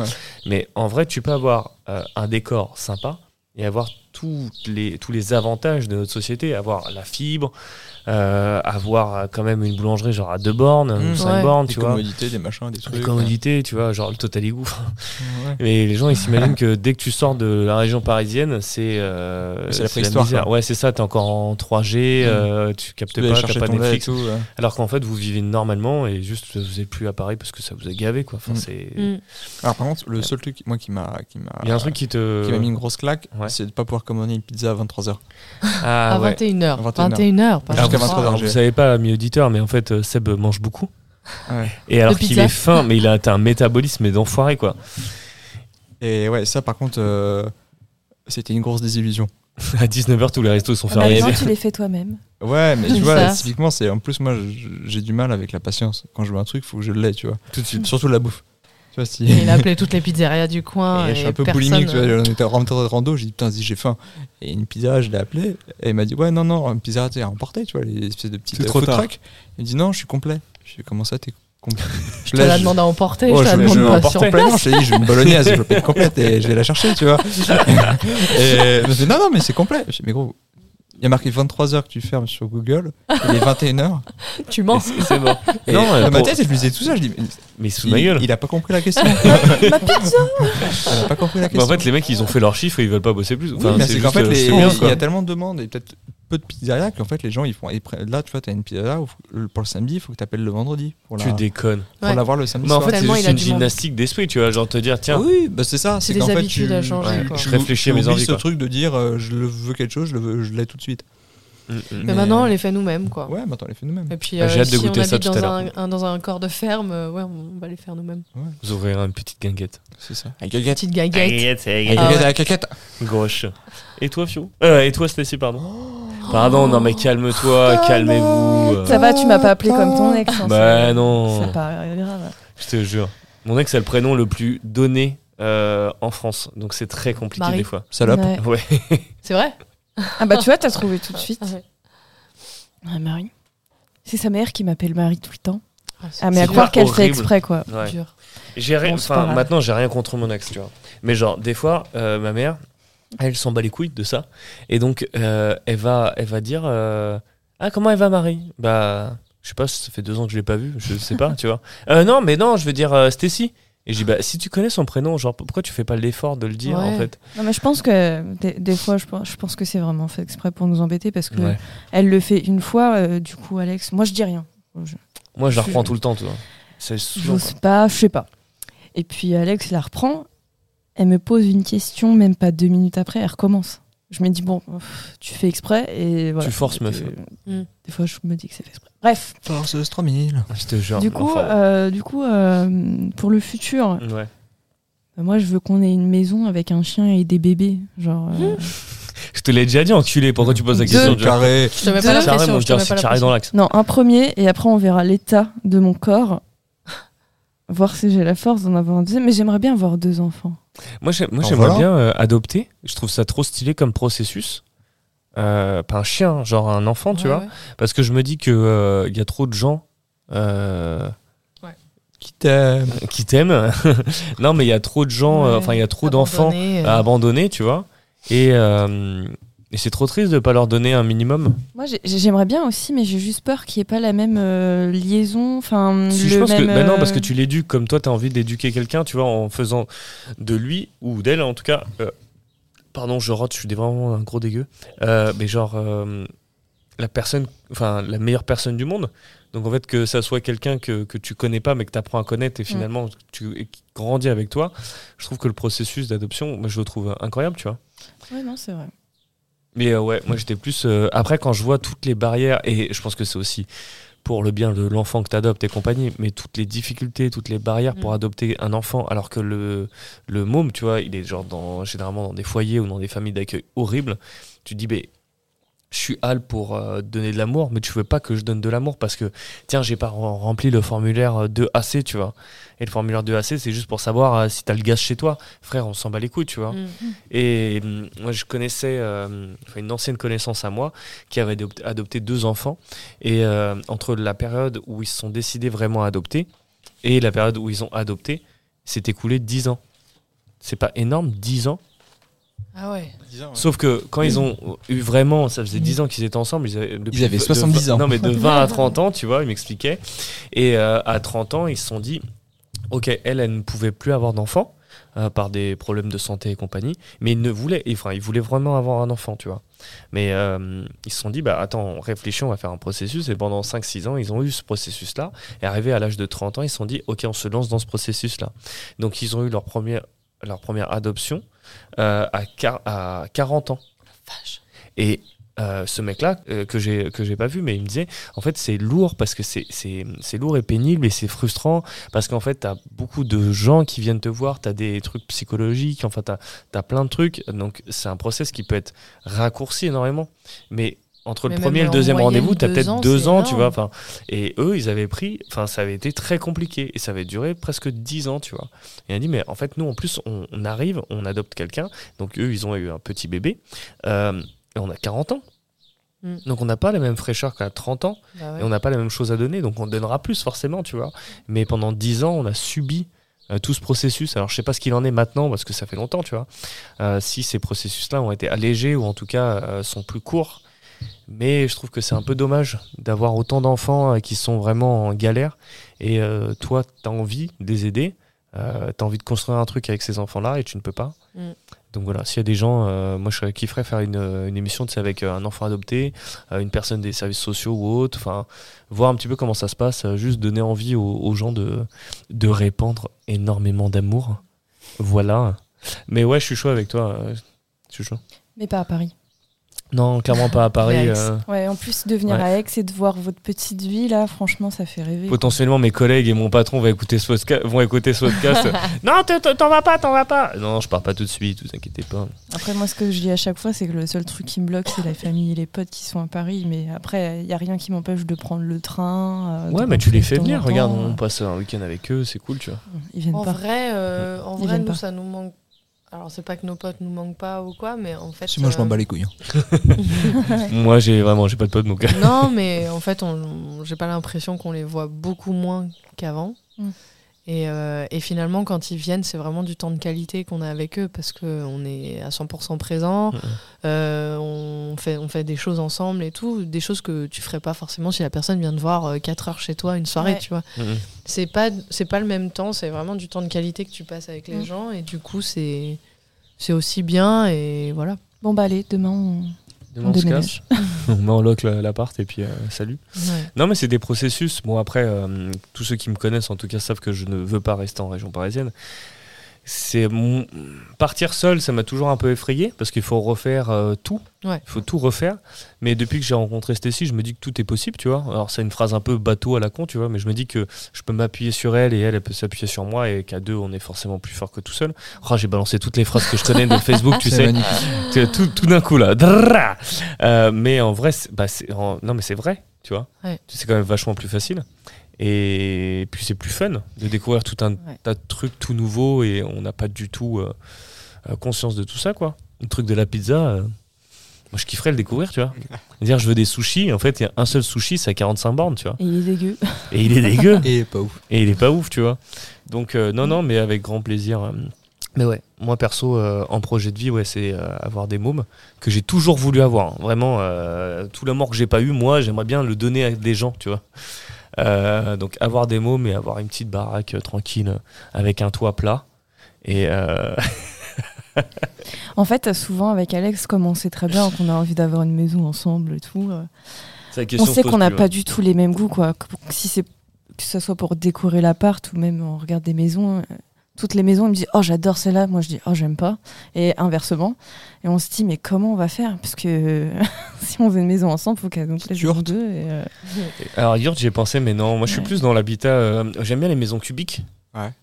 Mais en vrai, tu peux avoir euh, un décor sympa et avoir tous les, tous les avantages de notre société, avoir la fibre, euh, avoir quand même une boulangerie genre à deux bornes ou mmh. cinq bornes, tu des commodités, des machins, des trucs. Des commodités, tu vois, genre le Total Égout. Mais les gens ils s'imaginent que dès que tu sors de la région parisienne, c'est euh, c'est la préhistoire. ouais, c'est ça, t'es encore en 3G, mmh. euh, tu captes pas, t'as pas Netflix. Tout, Alors qu'en fait, vous vivez normalement et juste vous êtes plus à Paris parce que ça vous a gavé quoi. Enfin, mmh. c'est. Alors par contre, le seul truc moi qui m'a qui m'a Il y a un truc qui te qui m'a mis une grosse claque, c'est de pas pouvoir commander une pizza à 23h. Ah, à 21h. 21h. Vous savez pas, ami auditeur, mais en fait, euh, Seb mange beaucoup. Et alors qu'il est faim, mais il a un métabolisme d'enfoiré, quoi. Et ouais, ça, par contre, euh, c'était une grosse désillusion. *laughs* à 19h, tous les restos sont ah bah fermés. Maintenant, tu *laughs* les fais toi-même. Ouais, mais tu vois, typiquement, c'est en plus, moi, j'ai du mal avec la patience. Quand je veux un truc, il faut que je l'ai, tu vois. Tout de suite. Surtout la bouffe. Il a appelé toutes les pizzerias du coin. Et, je suis un peu boulimique, tu vois. On était rentré de rando, j'ai dit putain, j'ai faim. Et une pizzeria, je l'ai appelé. Et il m'a dit ouais, non, non, une pizzeria, tu à emporter, tu vois, les espèces de petites food trucks. Il me dit non, je suis complet. Je dit comment ça, t'es complet? Je te la demande à emporter, je te la demande pas sur place. Non, je t'ai dit, je vais une bolognaise, je vais *laughs* complète et je vais la chercher, tu vois. *laughs* et je me dit non, non, mais c'est complet. Je dis, mais gros, il y a marqué 23h que tu fermes sur Google. Il est 21h. *laughs* tu mens. C'est bon. non, dans ma tête, je lui disais tout ça. Je dis, mais sous ma gueule. Il a pas compris la question. ma pizza. *laughs* Il a pas compris la question. en fait, les mecs, ils ont fait leur chiffre et ils veulent pas bosser plus. Enfin, c'est qu'en fait, euh, il y a tellement de demandes et peut-être peu de pizzerias qu'en fait les gens ils font là tu vois t'as une pizzeria pour le samedi il faut que tu appelles le vendredi pour tu déconnes. pour l'avoir le samedi mais en fait c'est juste une gymnastique d'esprit tu vois genre te dire tiens. Oui bah c'est ça c'est des habitudes à changer je réfléchis à mes envies ce truc de dire euh, je veux quelque chose je je l'ai tout de suite Mm, mm. mais, maintenant, on les fait nous-mêmes, quoi. Ouais, maintenant, on les fait nous-mêmes. Et puis, bah, euh, si on habite dans un, dans un corps de ferme, euh, ouais, on va les faire nous-mêmes. Vous ouvrirez une petite guinguette. C'est ça. Une petite guinguette. Guinguette, guinguette. guinguette. Gauche. Et toi, Fio euh, Et toi, Stacy, pardon *gasps* Pardon, non mais calme-toi, calmez-vous. Ça va, tu m'as pas appelé comme ton ex. Hein, bah non. C'est pas grave. Je te jure. Mon ex a le prénom le plus donné en France, donc c'est très compliqué des fois. Salope. Ouais. C'est vrai? Ah bah tu vois, t'as trouvé tout de suite. Ah, Marie. C'est sa mère qui m'appelle Marie tout le temps. Ah, ah mais à croire qu'elle fait exprès quoi. J'ai rien, enfin maintenant j'ai rien contre mon ex, tu vois. Mais genre des fois, euh, ma mère, elle s'en bat les couilles de ça, et donc euh, elle va, elle va dire, euh, ah comment elle va Marie? Bah je sais pas, ça fait deux ans que je l'ai pas vue, je sais pas, tu vois. non mais non, je veux dire Stacy. Et je dis, bah, si tu connais son prénom, genre, pourquoi tu fais pas l'effort de le dire, en fait? Non, mais je pense que, des, fois, je pense, je pense, que c'est vraiment fait exprès pour nous embêter, parce que elle le fait une fois, euh, du coup, Alex, moi, je dis rien. moi, je la reprends tout le temps, tu vois. Sais pas, je sais pas. Et puis, Alex la reprend, elle me pose une question, même pas deux minutes après, elle recommence je me dis bon tu fais exprès et voilà. tu forces meuf. mm. des fois je me dis que c'est fait exprès. Bref. Force 3000 je te jure. Du coup euh, du coup euh, pour le futur ouais. Bah, moi je veux qu'on ait une maison avec un chien et des bébés genre euh, je te l'ai déjà dit enculé. Pourquoi tu poses la question carré je te mets pas la question je carré dans l'axe. Non un premier et après on verra l'état de mon corps voir si j'ai la force d'en avoir un deuxième. Mais j'aimerais bien avoir deux enfants. Moi, j'aimerais bien euh, adopter. Je trouve ça trop stylé comme processus. Euh, pas un chien, genre un enfant, tu vois. Parce que je me dis qu'il euh, il y a trop de gens qui t'aiment. Qui t'aiment. *laughs* non, mais il y a trop de gens, enfin, il y a trop d'enfants à abandonner, tu vois. Et, et c'est trop triste de ne pas leur donner un minimum. Moi, j'aimerais bien aussi, mais j'ai juste peur qu'il n'y ait pas la même euh, liaison. Enfin, je pense que, bah non, parce que euh, tu l'éduques comme toi, tu as envie d'éduquer quelqu'un, tu vois, en faisant de lui ou d'elle, en tout cas. Euh, pardon, je rote, je suis vraiment un gros dégueu. mais genre, la personne, enfin, la meilleure personne du monde. Donc en fait, que ça soit quelqu'un que, que tu connais pas, mais que tu apprends à connaître et mm. finalement tu qui grandit avec toi, je trouve que le processus d'adoption, moi, je le trouve incroyable, tu vois. Oui, non, c'est vrai. Mais euh, ouais, moi j'étais plus. Euh, après, quand je vois toutes les barrières, et je pense que c'est aussi pour le bien de l'enfant que tu adoptes et compagnie, mais toutes les difficultés, toutes les barrières pour mm. adopter un enfant, alors que le, le môme, tu vois, il est genre dans, généralement dans des foyers ou dans des familles d'accueil horribles. Tu te dis, mais je suis hal pour euh, donner de l'amour, mais tu veux pas que je donne de l'amour parce que, tiens, j'ai pas rempli le formulaire 2AC, tu vois. Et le formulaire 2AC, c'est juste pour savoir euh, si tu as le gaz chez toi. Frère, on s'en bat les couilles, tu vois. Mm. Et mm, moi, je connaissais euh, une ancienne connaissance à moi qui avait adopté deux enfants. Et entre la période où ils se sont décidés vraiment à adopter et la période où ils ont adopté, s'est écoulé 10 ans. C'est pas énorme, 10 ans ah ouais. Sauf que quand ils ont eu vraiment, ça faisait 10 ans qu'ils étaient ensemble, ils avaient, ils avaient 70 ans. Non, mais de *laughs* 20 à 30 ans, tu vois, ils m'expliquaient. Et euh, à 30 ans, ils se sont dit, ok, elle, elle ne pouvait plus avoir d'enfant euh, par des problèmes de santé et compagnie, mais ils ne voulaient, enfin, ils voulaient vraiment avoir un enfant, tu vois. Mais euh, ils se sont dit, bah attends, réfléchis, on va faire un processus. Et pendant 5-6 ans, ils ont eu ce processus-là. Et arrivé à l'âge de 30 ans, ils se sont dit, ok, on se lance dans ce processus-là. Donc ils ont eu leur première, leur première adoption euh, à, à 40 ans. Et euh, ce mec-là, euh, que j'ai que j'ai pas vu, mais il me disait, en fait, c'est lourd parce que c'est lourd et pénible et c'est frustrant parce qu'en fait, tu as beaucoup de gens qui viennent te voir, tu as des trucs psychologiques, enfin, tu as, as, plein de trucs. Donc, c'est un process qui peut être raccourci énormément. Mais entre le premier et le deuxième rendez-vous, tu as peut-être deux ans, tu vois. Enfin, et eux, ils avaient pris, enfin, ça avait été très compliqué et ça avait duré presque dix ans, tu vois. Et on a dit, mais en fait, nous, en plus, on, arrive, on adopte quelqu'un. Donc, eux, ils ont eu un petit bébé euh, et on a 40 ans. Mm. Donc, on n'a pas la même fraîcheur qu'à 30 ans bah et on n'a pas la même chose à donner. Donc, on donnera plus, forcément, tu vois. Mais pendant dix ans, on a subi euh, tout ce processus. Alors, je sais pas ce qu'il en est maintenant parce que ça fait longtemps, tu vois. Euh, si ces processus-là ont été allégés ou en tout cas sont plus courts mais je trouve que c'est un peu dommage d'avoir autant d'enfants euh, qui sont vraiment en galère. Et euh, toi, tu as envie de les aider. Euh, tu as envie de construire un truc avec ces enfants-là et tu ne peux pas. Mm. Donc voilà, s'il y a des gens, moi je kifferais faire une, une émission avec un enfant adopté, une personne des services sociaux ou autre, enfin, voir un petit peu comment ça se passe, juste donner envie aux, gens de, de répandre énormément d'amour. Voilà. Mais ouais, je suis chaud avec toi. Je suis chaud. Mais pas à Paris. Non, clairement pas à Paris. Euh. Ouais, en plus de venir à Aix et de voir votre petite vie là, franchement, ça fait rêver. Potentiellement, mes collègues et mon patron vont écouter ce podcast. Vont écouter ce podcast. *laughs* non, t'en vas pas, t'en vas pas. Non, je pars pas tout de suite, vous inquiétez pas. Après, moi, ce que je dis à chaque fois, c'est que le seul truc qui me bloque, c'est la famille et les potes qui sont à Paris. Mais après, il y a rien qui m'empêche de prendre le train. Euh, ouais, mais tu les fais venir. Regarde, on passe un week-end avec eux, c'est cool, tu vois. Ils viennent en pas. Vrai, euh, en vrai, nous, ça nous manque alors, c'est pas que nos potes nous manquent pas ou quoi, mais en fait. moi, je m'en bats les couilles. Hein. *laughs* moi, j'ai vraiment, j'ai pas de potes, donc. non, mais en fait, on, j'ai pas l'impression qu'on les voit beaucoup moins qu'avant. Mm. Euh, et, finalement, quand ils viennent, c'est vraiment du temps de qualité qu'on a avec eux parce qu'on est à 100% présent. Euh, on, fait, on fait des choses ensemble et tout. Des choses que tu ferais pas forcément si la personne vient te voir 4 euh, heures chez toi une soirée, tu vois. Mm. C'est pas, c'est pas le même temps, c'est vraiment du temps de qualité que tu passes avec les gens. Et du coup, c'est, c'est aussi bien. Et voilà. Bon, bah allez, demain, on, on, se casse. on met en lock l'appart et puis euh, salut. Non, mais c'est des processus. Bon, après, euh, tous ceux qui me connaissent, en tout cas, savent que je ne veux pas rester en région parisienne c'est mon... partir seul, ça m'a toujours un peu effrayé parce qu'il faut refaire euh, tout. Il faut tout refaire. Mais depuis que j'ai rencontré Stécie, je me dis que tout est possible, tu vois. Alors c'est une phrase un peu bateau à la con, tu vois, mais je me dis que je peux m'appuyer sur elle et elle, elle peut s'appuyer sur moi et qu'à deux, on est forcément plus fort que tout seul. Oh, j'ai balancé toutes les phrases que je connais de *laughs* Facebook, tu sais. Tout, tout d'un coup là. Euh, mais en vrai, bah, non mais c'est vrai, tu vois. C'est quand même vachement plus facile. Et puis c'est plus fun de découvrir tout un tas de trucs tout nouveaux et on n'a pas du tout conscience de tout ça, quoi. Le truc de la pizza, moi, je kifferais le découvrir, tu vois. *laughs* Dire, je veux des sushis. En fait, il y a un seul sushi, c'est à 45 bornes, tu vois. Et il est dégueu. Et il est dégueu. Et il est pas ouf. Et il est pas ouf, tu vois. Donc, euh, non, non, mais avec grand plaisir. Euh. Mais ouais, moi perso, euh, en projet de vie, ouais, c'est avoir des mômes que j'ai toujours voulu avoir. Hein. Vraiment, tout l'amour que j'ai pas eu, moi, j'aimerais bien le donner à des gens, tu vois. Donc, avoir des mômes et avoir une petite baraque tranquille avec un toit plat. Et. *laughs* en fait, souvent avec Alex, comme on sait très bien qu'on a envie d'avoir une maison ensemble et tout, euh, on sait qu'on n'a pas du tout les mêmes goûts. Quoi. Si c'est que ce soit pour décorer l'appart ou même on regarde des maisons, euh, toutes les maisons, il me dit Oh, j'adore celle-là. Moi, je dis Oh, j'aime pas. Et inversement. Et on se dit Mais comment on va faire? Parce que *laughs* si on veut une maison ensemble, il faut qu'elle nous plaise deux. Et euh, Alors, Yurt, j'ai pensé, mais non, moi, je suis plus dans l'habitat. J'aime bien les maisons cubiques.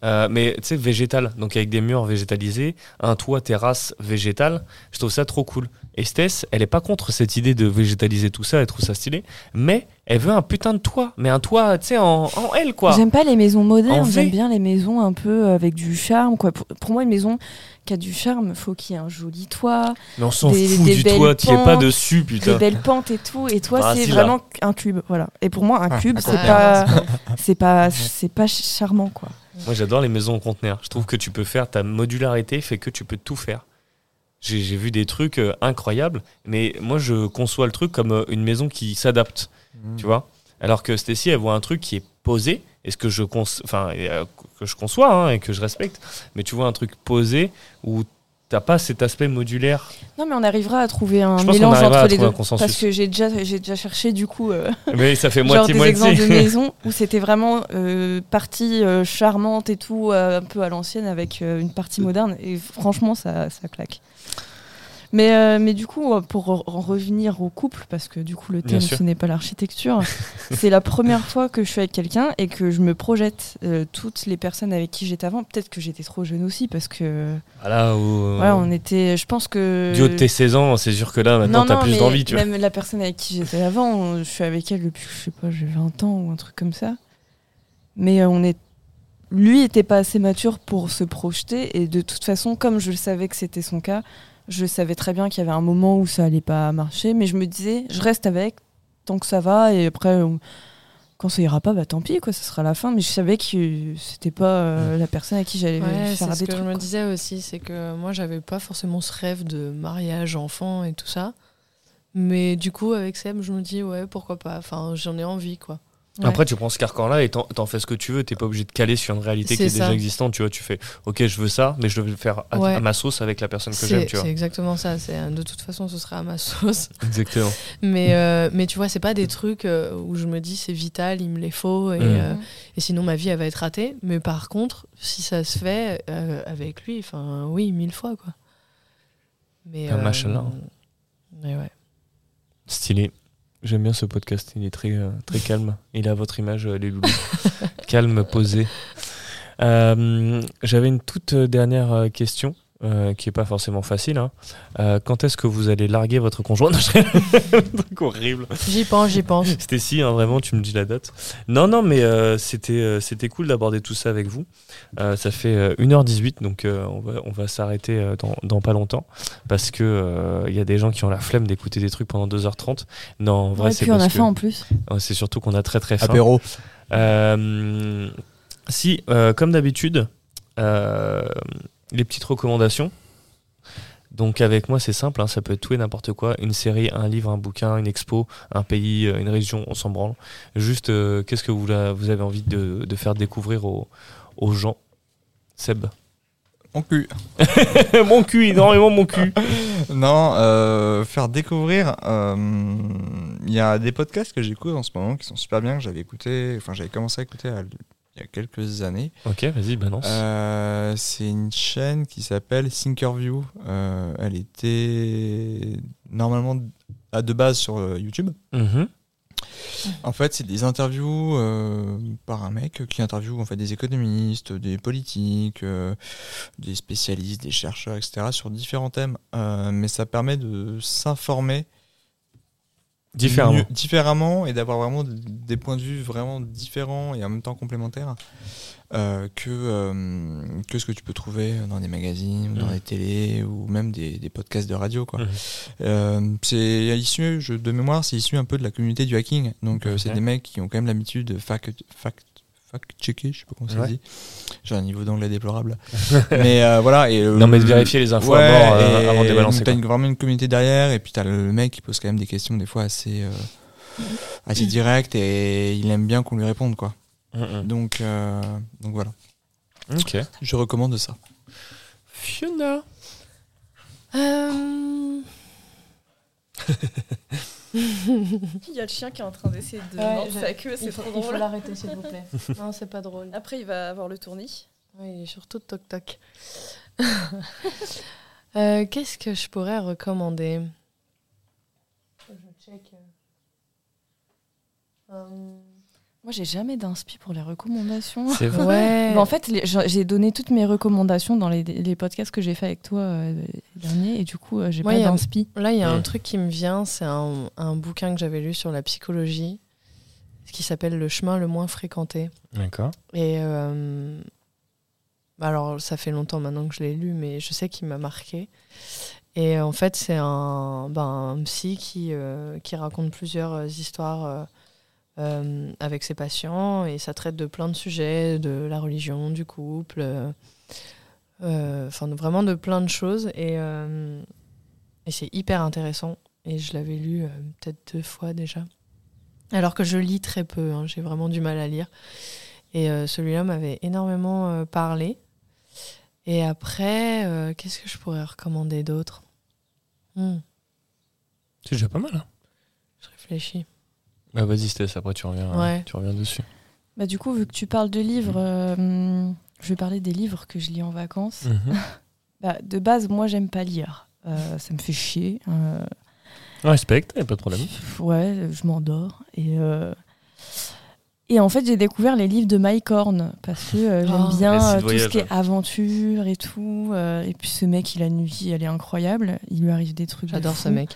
Euh, mais tu sais, végétal, donc avec des murs végétalisés, un toit terrasse végétal, je trouve ça trop cool. Et Stess, elle est pas contre cette idée de végétaliser tout ça, elle trouve ça stylé, mais elle veut un putain de toit, mais un toit, tu sais, en, en L quoi. J'aime pas les maisons modernes, j'aime bien les maisons un peu avec du charme quoi. Pour, moi, une maison qui a du charme, faut qu'il y ait un joli toit. Mais on s'en fout du toit, tu es pas dessus, putain. Des belles pentes et tout, et toi, bah, c'est vraiment un cube, voilà. Et pour moi, un ah, cube, c'est pas, c'est pas, c'est pas charmant quoi. Moi, j'adore les maisons en conteneur. Je trouve que tu peux faire ta modularité, fait que tu peux tout faire. J'ai vu des trucs euh, incroyables, mais moi, je conçois le truc comme euh, une maison qui s'adapte, mmh. tu vois. Alors que Stacy, elle voit un truc qui est posé, et ce que je, enfin, euh, que je conçois hein, et que je respecte, mais tu vois un truc posé où t'as pas cet aspect modulaire. Non, mais on arrivera à trouver un mélange entre les deux. Parce que j'ai déjà, j'ai déjà cherché du coup. Euh, mais ça fait moitié *laughs* genre des exemples de *laughs* maisons où c'était vraiment euh, partie euh, charmante et tout, un peu à l'ancienne avec une partie moderne. Et franchement, ça, ça claque. Mais, euh, mais du coup, euh, pour en revenir au couple, parce que du coup, le thème, ce n'est pas l'architecture, *laughs* c'est la première fois que je suis avec quelqu'un et que je me projette euh, toutes les personnes avec qui j'étais avant. Peut-être que j'étais trop jeune aussi, parce que. Voilà, on était. Je pense que. Du haut de tes 16 ans, c'est sûr que là, maintenant, t'as plus d'envie, tu Même la personne avec qui j'étais avant, je suis avec elle depuis, je sais pas, j'ai 20 ans ou un truc comme ça. Mais on est lui était pas assez mature pour se projeter et de toute façon comme je savais que c'était son cas je savais très bien qu'il y avait un moment où ça allait pas marcher, mais je me disais, je reste avec tant que ça va, et après, quand ça ira pas, bah tant pis, quoi, ça sera la fin. Mais je savais que c'était pas euh, la personne à qui j'allais ouais, faire des ce que je me disais aussi, c'est que moi, j'avais pas forcément ce rêve de mariage, enfant et tout ça. Mais du coup, avec Seb, je me dis, ouais, pourquoi pas. Enfin, j'en ai envie, quoi. Après, tu prends ce carcan-là et t'en fais ce que tu veux. T'es pas obligé de caler sur une réalité qui est déjà existante. Tu vois, tu fais, ok, je veux ça, mais je veux le faire à, ma sauce avec la personne que j'aime. C'est exactement ça. C'est de toute façon, ce sera à ma *laughs* sauce. Exactement. mais euh, mais tu vois, c'est pas des trucs euh, où je me dis c'est vital, il me les faut et, mm. euh, et, sinon ma vie elle va être ratée. Mais par contre, si ça se fait avec lui, enfin oui, mille fois quoi. Mais un machin Mais ouais. Stylé. J'aime bien ce podcast, il est très, euh, très calme. Il a votre image, euh, les *laughs* loulous. calme, posé. Euh, j'avais une toute dernière question. Euh, qui est pas forcément facile. Hein. Euh, quand est-ce que vous allez larguer votre conjoint? *laughs* Truc horrible. J'y pense, j'y pense. *laughs* C'était si, hein, vraiment, tu me dis la date. Non, non, mais euh, c'était c'était cool d'aborder tout ça avec vous. ça fait 1h18, donc on va, on va s'arrêter dans, dans, pas longtemps parce que il y a des gens qui ont la flemme d'écouter des trucs pendant 2h30. Non, en vrai, c'est. puis on a faim en plus. C'est surtout qu'on a très très faim. Apéro. si, comme d'habitude, les petites recommandations. Donc avec moi c'est simple, hein, ça peut être tout et n'importe quoi, une série, un livre, un bouquin, une expo, un pays, euh, une région, on s'en branle. Juste euh, qu'est-ce que vous, vous, avez envie de, faire découvrir aux, gens Seb? Mon cul. *laughs* mon cul, énormément mon cul. *laughs* non, euh, faire découvrir. Il y a des podcasts que j'écoute en ce moment qui sont super bien, que j'avais écouté, enfin j'avais commencé à écouter à il y a quelques années. Ok, vas-y, balance. Euh, c'est une chaîne qui s'appelle Thinkerview. Euh, elle était normalement à de base sur euh, YouTube. Mm-hmm. En fait, c'est des interviews par un mec qui interviewe en fait des économistes, des politiques, des spécialistes, des chercheurs, etc. sur différents thèmes. mais ça permet de s'informer différemment, différemment et d'avoir vraiment des points de vue vraiment différents et en même temps complémentaires euh, que, euh, que ce que tu peux trouver dans des magazines, ou dans mmh. des télés ou même des, des podcasts de radio. Quoi. Mmh. Euh, c'est issu, je, de mémoire, c'est issu un peu de la communauté du hacking. Donc c'est des mecs qui ont quand même l'habitude de fact, fact fact-checker, je sais pas comment ça se dit. J'ai un niveau d'anglais déplorable. *laughs* mais voilà. Et, non, mais de vérifier les infos avant de balancer. T'as vraiment une communauté derrière, et puis t'as le mec qui pose quand même des questions des fois assez, assez directes, et il aime bien qu'on lui réponde, quoi. Donc, euh, donc voilà. Ok. Je recommande ça. Fiona. *laughs* Il y a le chien qui est en train d'essayer de ouais, sa queue, c'est trop drôle. Il faut l'arrêter, s'il vous plaît. *laughs* non, c'est pas drôle. Après, il va avoir le tournis. Oui, il est surtout toc-toc. *laughs* euh, Qu'est-ce que je pourrais recommander Je check. Euh... Moi, j'ai jamais d'inspi pour les recommandations. C'est *laughs* vrai. en fait, j'ai donné toutes mes recommandations dans les, les podcasts que j'ai fait avec toi euh, dernier, et du coup, euh, j'ai pas d'inspi. Là, il y a un truc qui me vient, c'est un, un, bouquin que j'avais lu sur la psychologie, qui s'appelle Le chemin le moins fréquenté. D'accord. Et euh, alors, ça fait longtemps maintenant que je l'ai lu, mais je sais qu'il m'a marqué. Et en fait, c'est un, ben, un psy qui, qui raconte plusieurs histoires euh, avec ses patients et ça traite de plein de sujets, de la religion, du couple, euh, enfin vraiment de plein de choses et, euh, et c'est hyper intéressant et je l'avais lu peut-être deux fois déjà. Alors que je lis très peu, hein, j'ai vraiment du mal à lire. Et celui-là m'avait énormément parlé. Et après, qu'est-ce que je pourrais recommander d'autre? Hmm. C'est déjà pas mal. Hein je réfléchis. Bah vas-y Steph, après tu reviens, tu reviens dessus. Bah du coup, vu que tu parles de livres, euh, je vais parler des livres que je lis en vacances. Mhm. *laughs* bah, de base, moi j'aime pas lire. Euh, ça me fait chier. Euh... Respecte, y a pas de problème. Ouais, je m'endors. Et, euh, et en fait, j'ai découvert les livres de Mike Horn parce que j'aime oh. bien tout ce qui est aventure et tout. et puis ce mec, il a une vie, elle est incroyable. Il lui arrive des trucs. J'adore ce mec.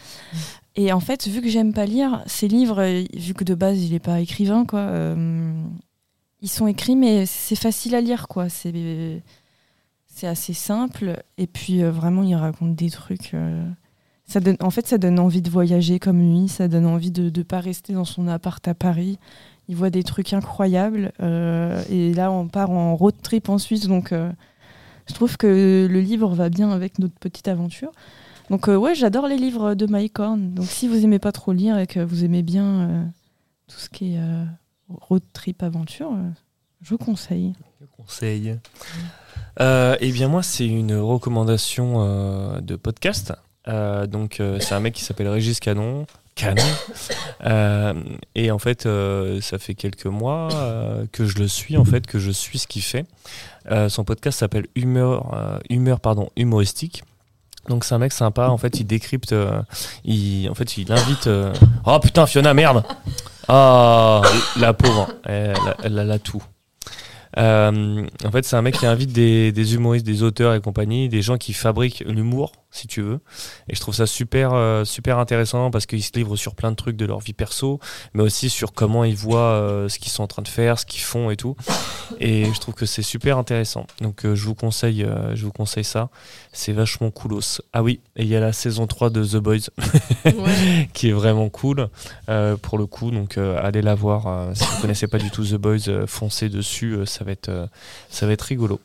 Et en fait, vu que j'aime pas lire, ces livres, euh, vu que de base il est pas écrivain, quoi, euh, ils sont écrits, mais c'est facile à lire, quoi. C'est c'est assez simple. Et puis euh, vraiment, il raconte des trucs. en fait, ça donne envie de voyager comme lui. Ça donne envie de ne pas rester dans son appart à Paris. Il voit des trucs incroyables. et là, on part en road trip en Suisse. Donc, je trouve que le livre va bien avec notre petite aventure. Donc euh, ouais, j'adore les livres de Mike Horn. Donc si vous aimez pas trop lire et que vous aimez bien euh, tout ce qui est euh, road trip aventure, je conseille. Je conseille. eh bien moi, c'est une recommandation de podcast. donc c'est un mec qui s'appelle Régis Canon. Canon. et en fait, ça fait quelques mois que je le suis, en fait, que je suis ce qu'il fait. son podcast s'appelle Humeur, Humeur pardon, humoristique. Donc c'est un mec sympa, en fait il décrypte, euh, il, en fait il invite... Euh, oh putain Fiona, merde. Ah, la pauvre, elle, elle, a tout. Euh, en fait c'est un mec qui invite des, des humoristes, des auteurs et compagnie, des gens qui fabriquent l'humour si tu veux. Et je trouve ça super, euh, super intéressant parce qu'ils se livrent sur plein de trucs de leur vie perso, mais aussi sur comment ils voient euh, ce qu'ils sont en train de faire, ce qu'ils font et tout. Et je trouve que c'est super intéressant. Donc euh, je vous conseille, je vous conseille ça. C'est vachement coolos. Ah oui, et il y a la saison 3 de The Boys *laughs* qui est vraiment cool pour le coup. Donc allez la voir. si vous connaissez pas du tout The Boys, foncez dessus. ça va être, ça va être rigolo.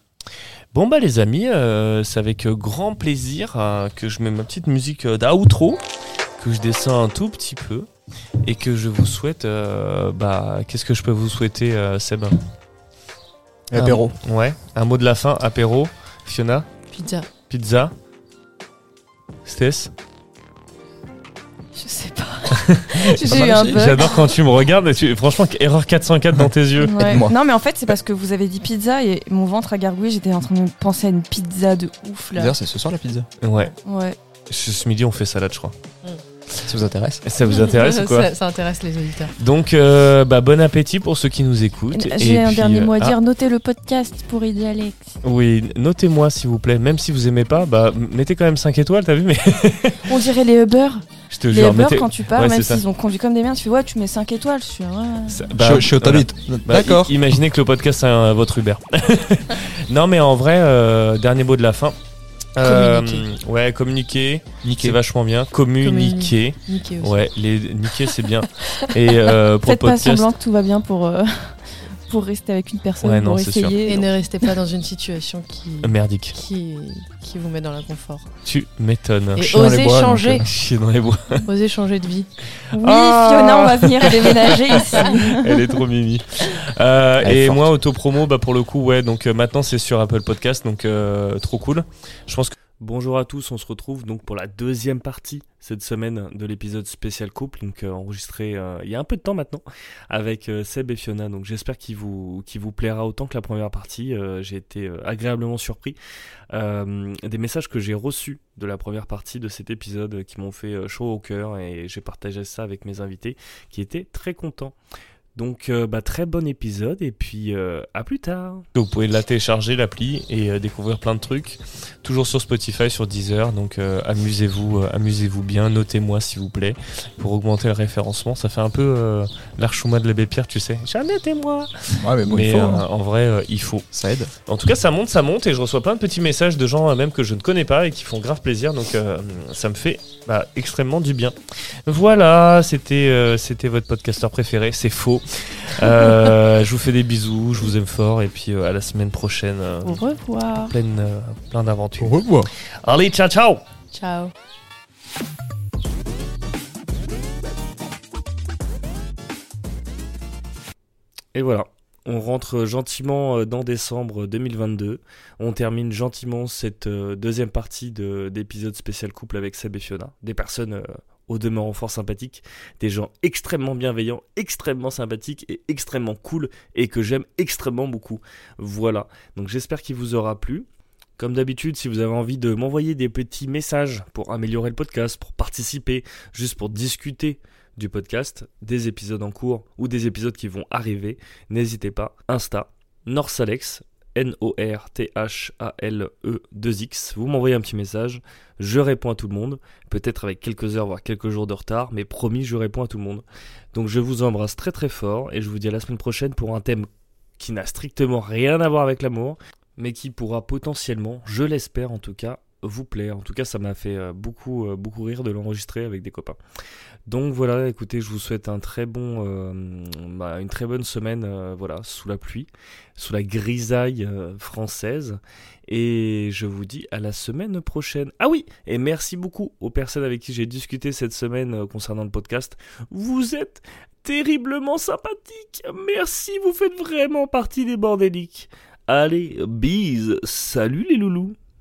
Bon bah les amis, euh, c'est avec grand plaisir euh, que je mets ma petite musique euh, d'outro, que je descends un tout petit peu et que je vous souhaite, bah qu'est-ce que je peux vous souhaiter Seb? Apéro. ouais, un mot de la fin, apéro. Fiona? Pizza. Pizza? Stess? Je sais pas. *laughs* J'adore quand tu me regardes. tu... Franchement, erreur 404 dans tes yeux. Non, mais en fait, c'est parce que vous avez dit pizza et mon ventre a gargouillé. J'étais en train de penser à une pizza de ouf là. D'ailleurs, c'est ce soir la pizza. Ouais. Ouais. Ce midi, on fait salade, je crois. Mm. Ça vous intéresse? Ça vous intéresse ou quoi? Ça, intéresse les auditeurs. Donc, euh, bah, bon appétit pour ceux qui nous écoutent. J'ai un dernier mot à euh, dire. Ah. Notez le podcast pour aider Alex. Oui, notez-moi s'il vous plaît. Même si vous aimez pas, bah, mettez quand même 5 étoiles, t'as vu mais... *laughs* On dirait les Uber. Je te jure, les quand tu pars, même s'ils ont conduit comme des merdes, tu fais ouais, tu mets 5 étoiles. Je suis ouais. Bah, je, suis au voilà. Bah, D'accord. Imaginez que le podcast c'est votre Uber. *laughs* non, mais en vrai, euh, dernier mot de la fin. Euh, ouais, communiquer, c'est vachement bien. Communiquer, ouais, les niquer c'est bien. *laughs* Et euh, pour Faites pas semblant que tout va bien pour. Euh, pour rester avec une personne pour essayer. Et ne restez pas dans une situation qui merdique, qui, qui vous met dans l'inconfort. Tu m'étonnes. Et osez changer. dans les bois. *laughs* osez changer de vie. Oui, Fiona, on va venir *laughs* déménager ici. Elle est trop mimi. Euh, et moi, auto-promo, bah, pour le coup, ouais, donc euh, maintenant c'est sur Apple Podcast, donc euh, trop cool. Je pense que Bonjour à tous, on se retrouve donc pour la deuxième partie cette semaine de l'épisode spécial couple, donc euh, enregistré euh, il y a un peu de temps maintenant avec euh, Seb et Fiona. Donc j'espère qu'il vous, vous plaira autant que la première partie. j'ai été agréablement surpris des messages que j'ai reçus de la première partie de cet épisode qui m'ont fait chaud au cœur et j'ai partagé ça avec mes invités qui étaient très contents. Donc, euh, bah, très bon épisode et puis euh, à plus tard. Vous pouvez la télécharger, l'appli, et euh, découvrir plein de trucs. Toujours sur Spotify, sur Deezer. Donc, amusez-vous amusez-vous bien. Notez-moi, s'il vous plaît, pour augmenter le référencement. Ça fait un peu l'archouma de l'abbé Pierre, tu sais. Notez-moi Ouais, mais, hein. en vrai, il faut. Ça aide. En tout cas, ça monte, ça monte, et je reçois plein de petits messages de gens même que je ne connais pas et qui font grave plaisir. Donc, ça me fait bah, extrêmement du bien. Voilà, c'était c'était votre podcasteur préféré. C'est faux. Euh, je vous fais des bisous, je vous aime fort et puis euh, à la semaine prochaine. Euh, Au revoir. Pleine, plein d'aventures. Au revoir. Allez, ciao, ciao. Ciao. Et voilà. On rentre gentiment dans décembre 2022. On termine gentiment cette deuxième partie d'épisode spécial couple avec Seb et Fiona. Des personnes au demeurant fort sympathiques, des gens extrêmement bienveillants, extrêmement sympathiques et extrêmement cool et que j'aime extrêmement beaucoup. Voilà, donc j'espère qu'il vous aura plu. Comme d'habitude, si vous avez envie de m'envoyer des petits messages pour améliorer le podcast, pour participer, juste pour discuter du podcast, des épisodes en cours ou des épisodes qui vont arriver, n'hésitez pas. Insta, Norsalex, N-O-R-T-H-A-L-E-2-X. Vous m'envoyez un petit message, je réponds à tout le monde, peut-être avec quelques heures, voire quelques jours de retard, mais promis, je réponds à tout le monde. Donc je vous embrasse très très fort et je vous dis à la semaine prochaine pour un thème qui n'a strictement rien à voir avec l'amour, mais qui pourra potentiellement, je l'espère en tout cas, vous plaire. En tout cas, ça m'a fait euh, beaucoup, euh, beaucoup rire de l'enregistrer avec des copains. Donc voilà, écoutez, je vous souhaite un très bon, euh, bah, une très bonne semaine, voilà, sous la pluie, sous la grisaille française, et je vous dis à la semaine prochaine. Ah oui, et merci beaucoup aux personnes avec qui j'ai discuté cette semaine concernant le podcast. Vous êtes terriblement sympathiques. Merci, vous faites vraiment partie des bordéliques. Allez, bise, salut les loulous.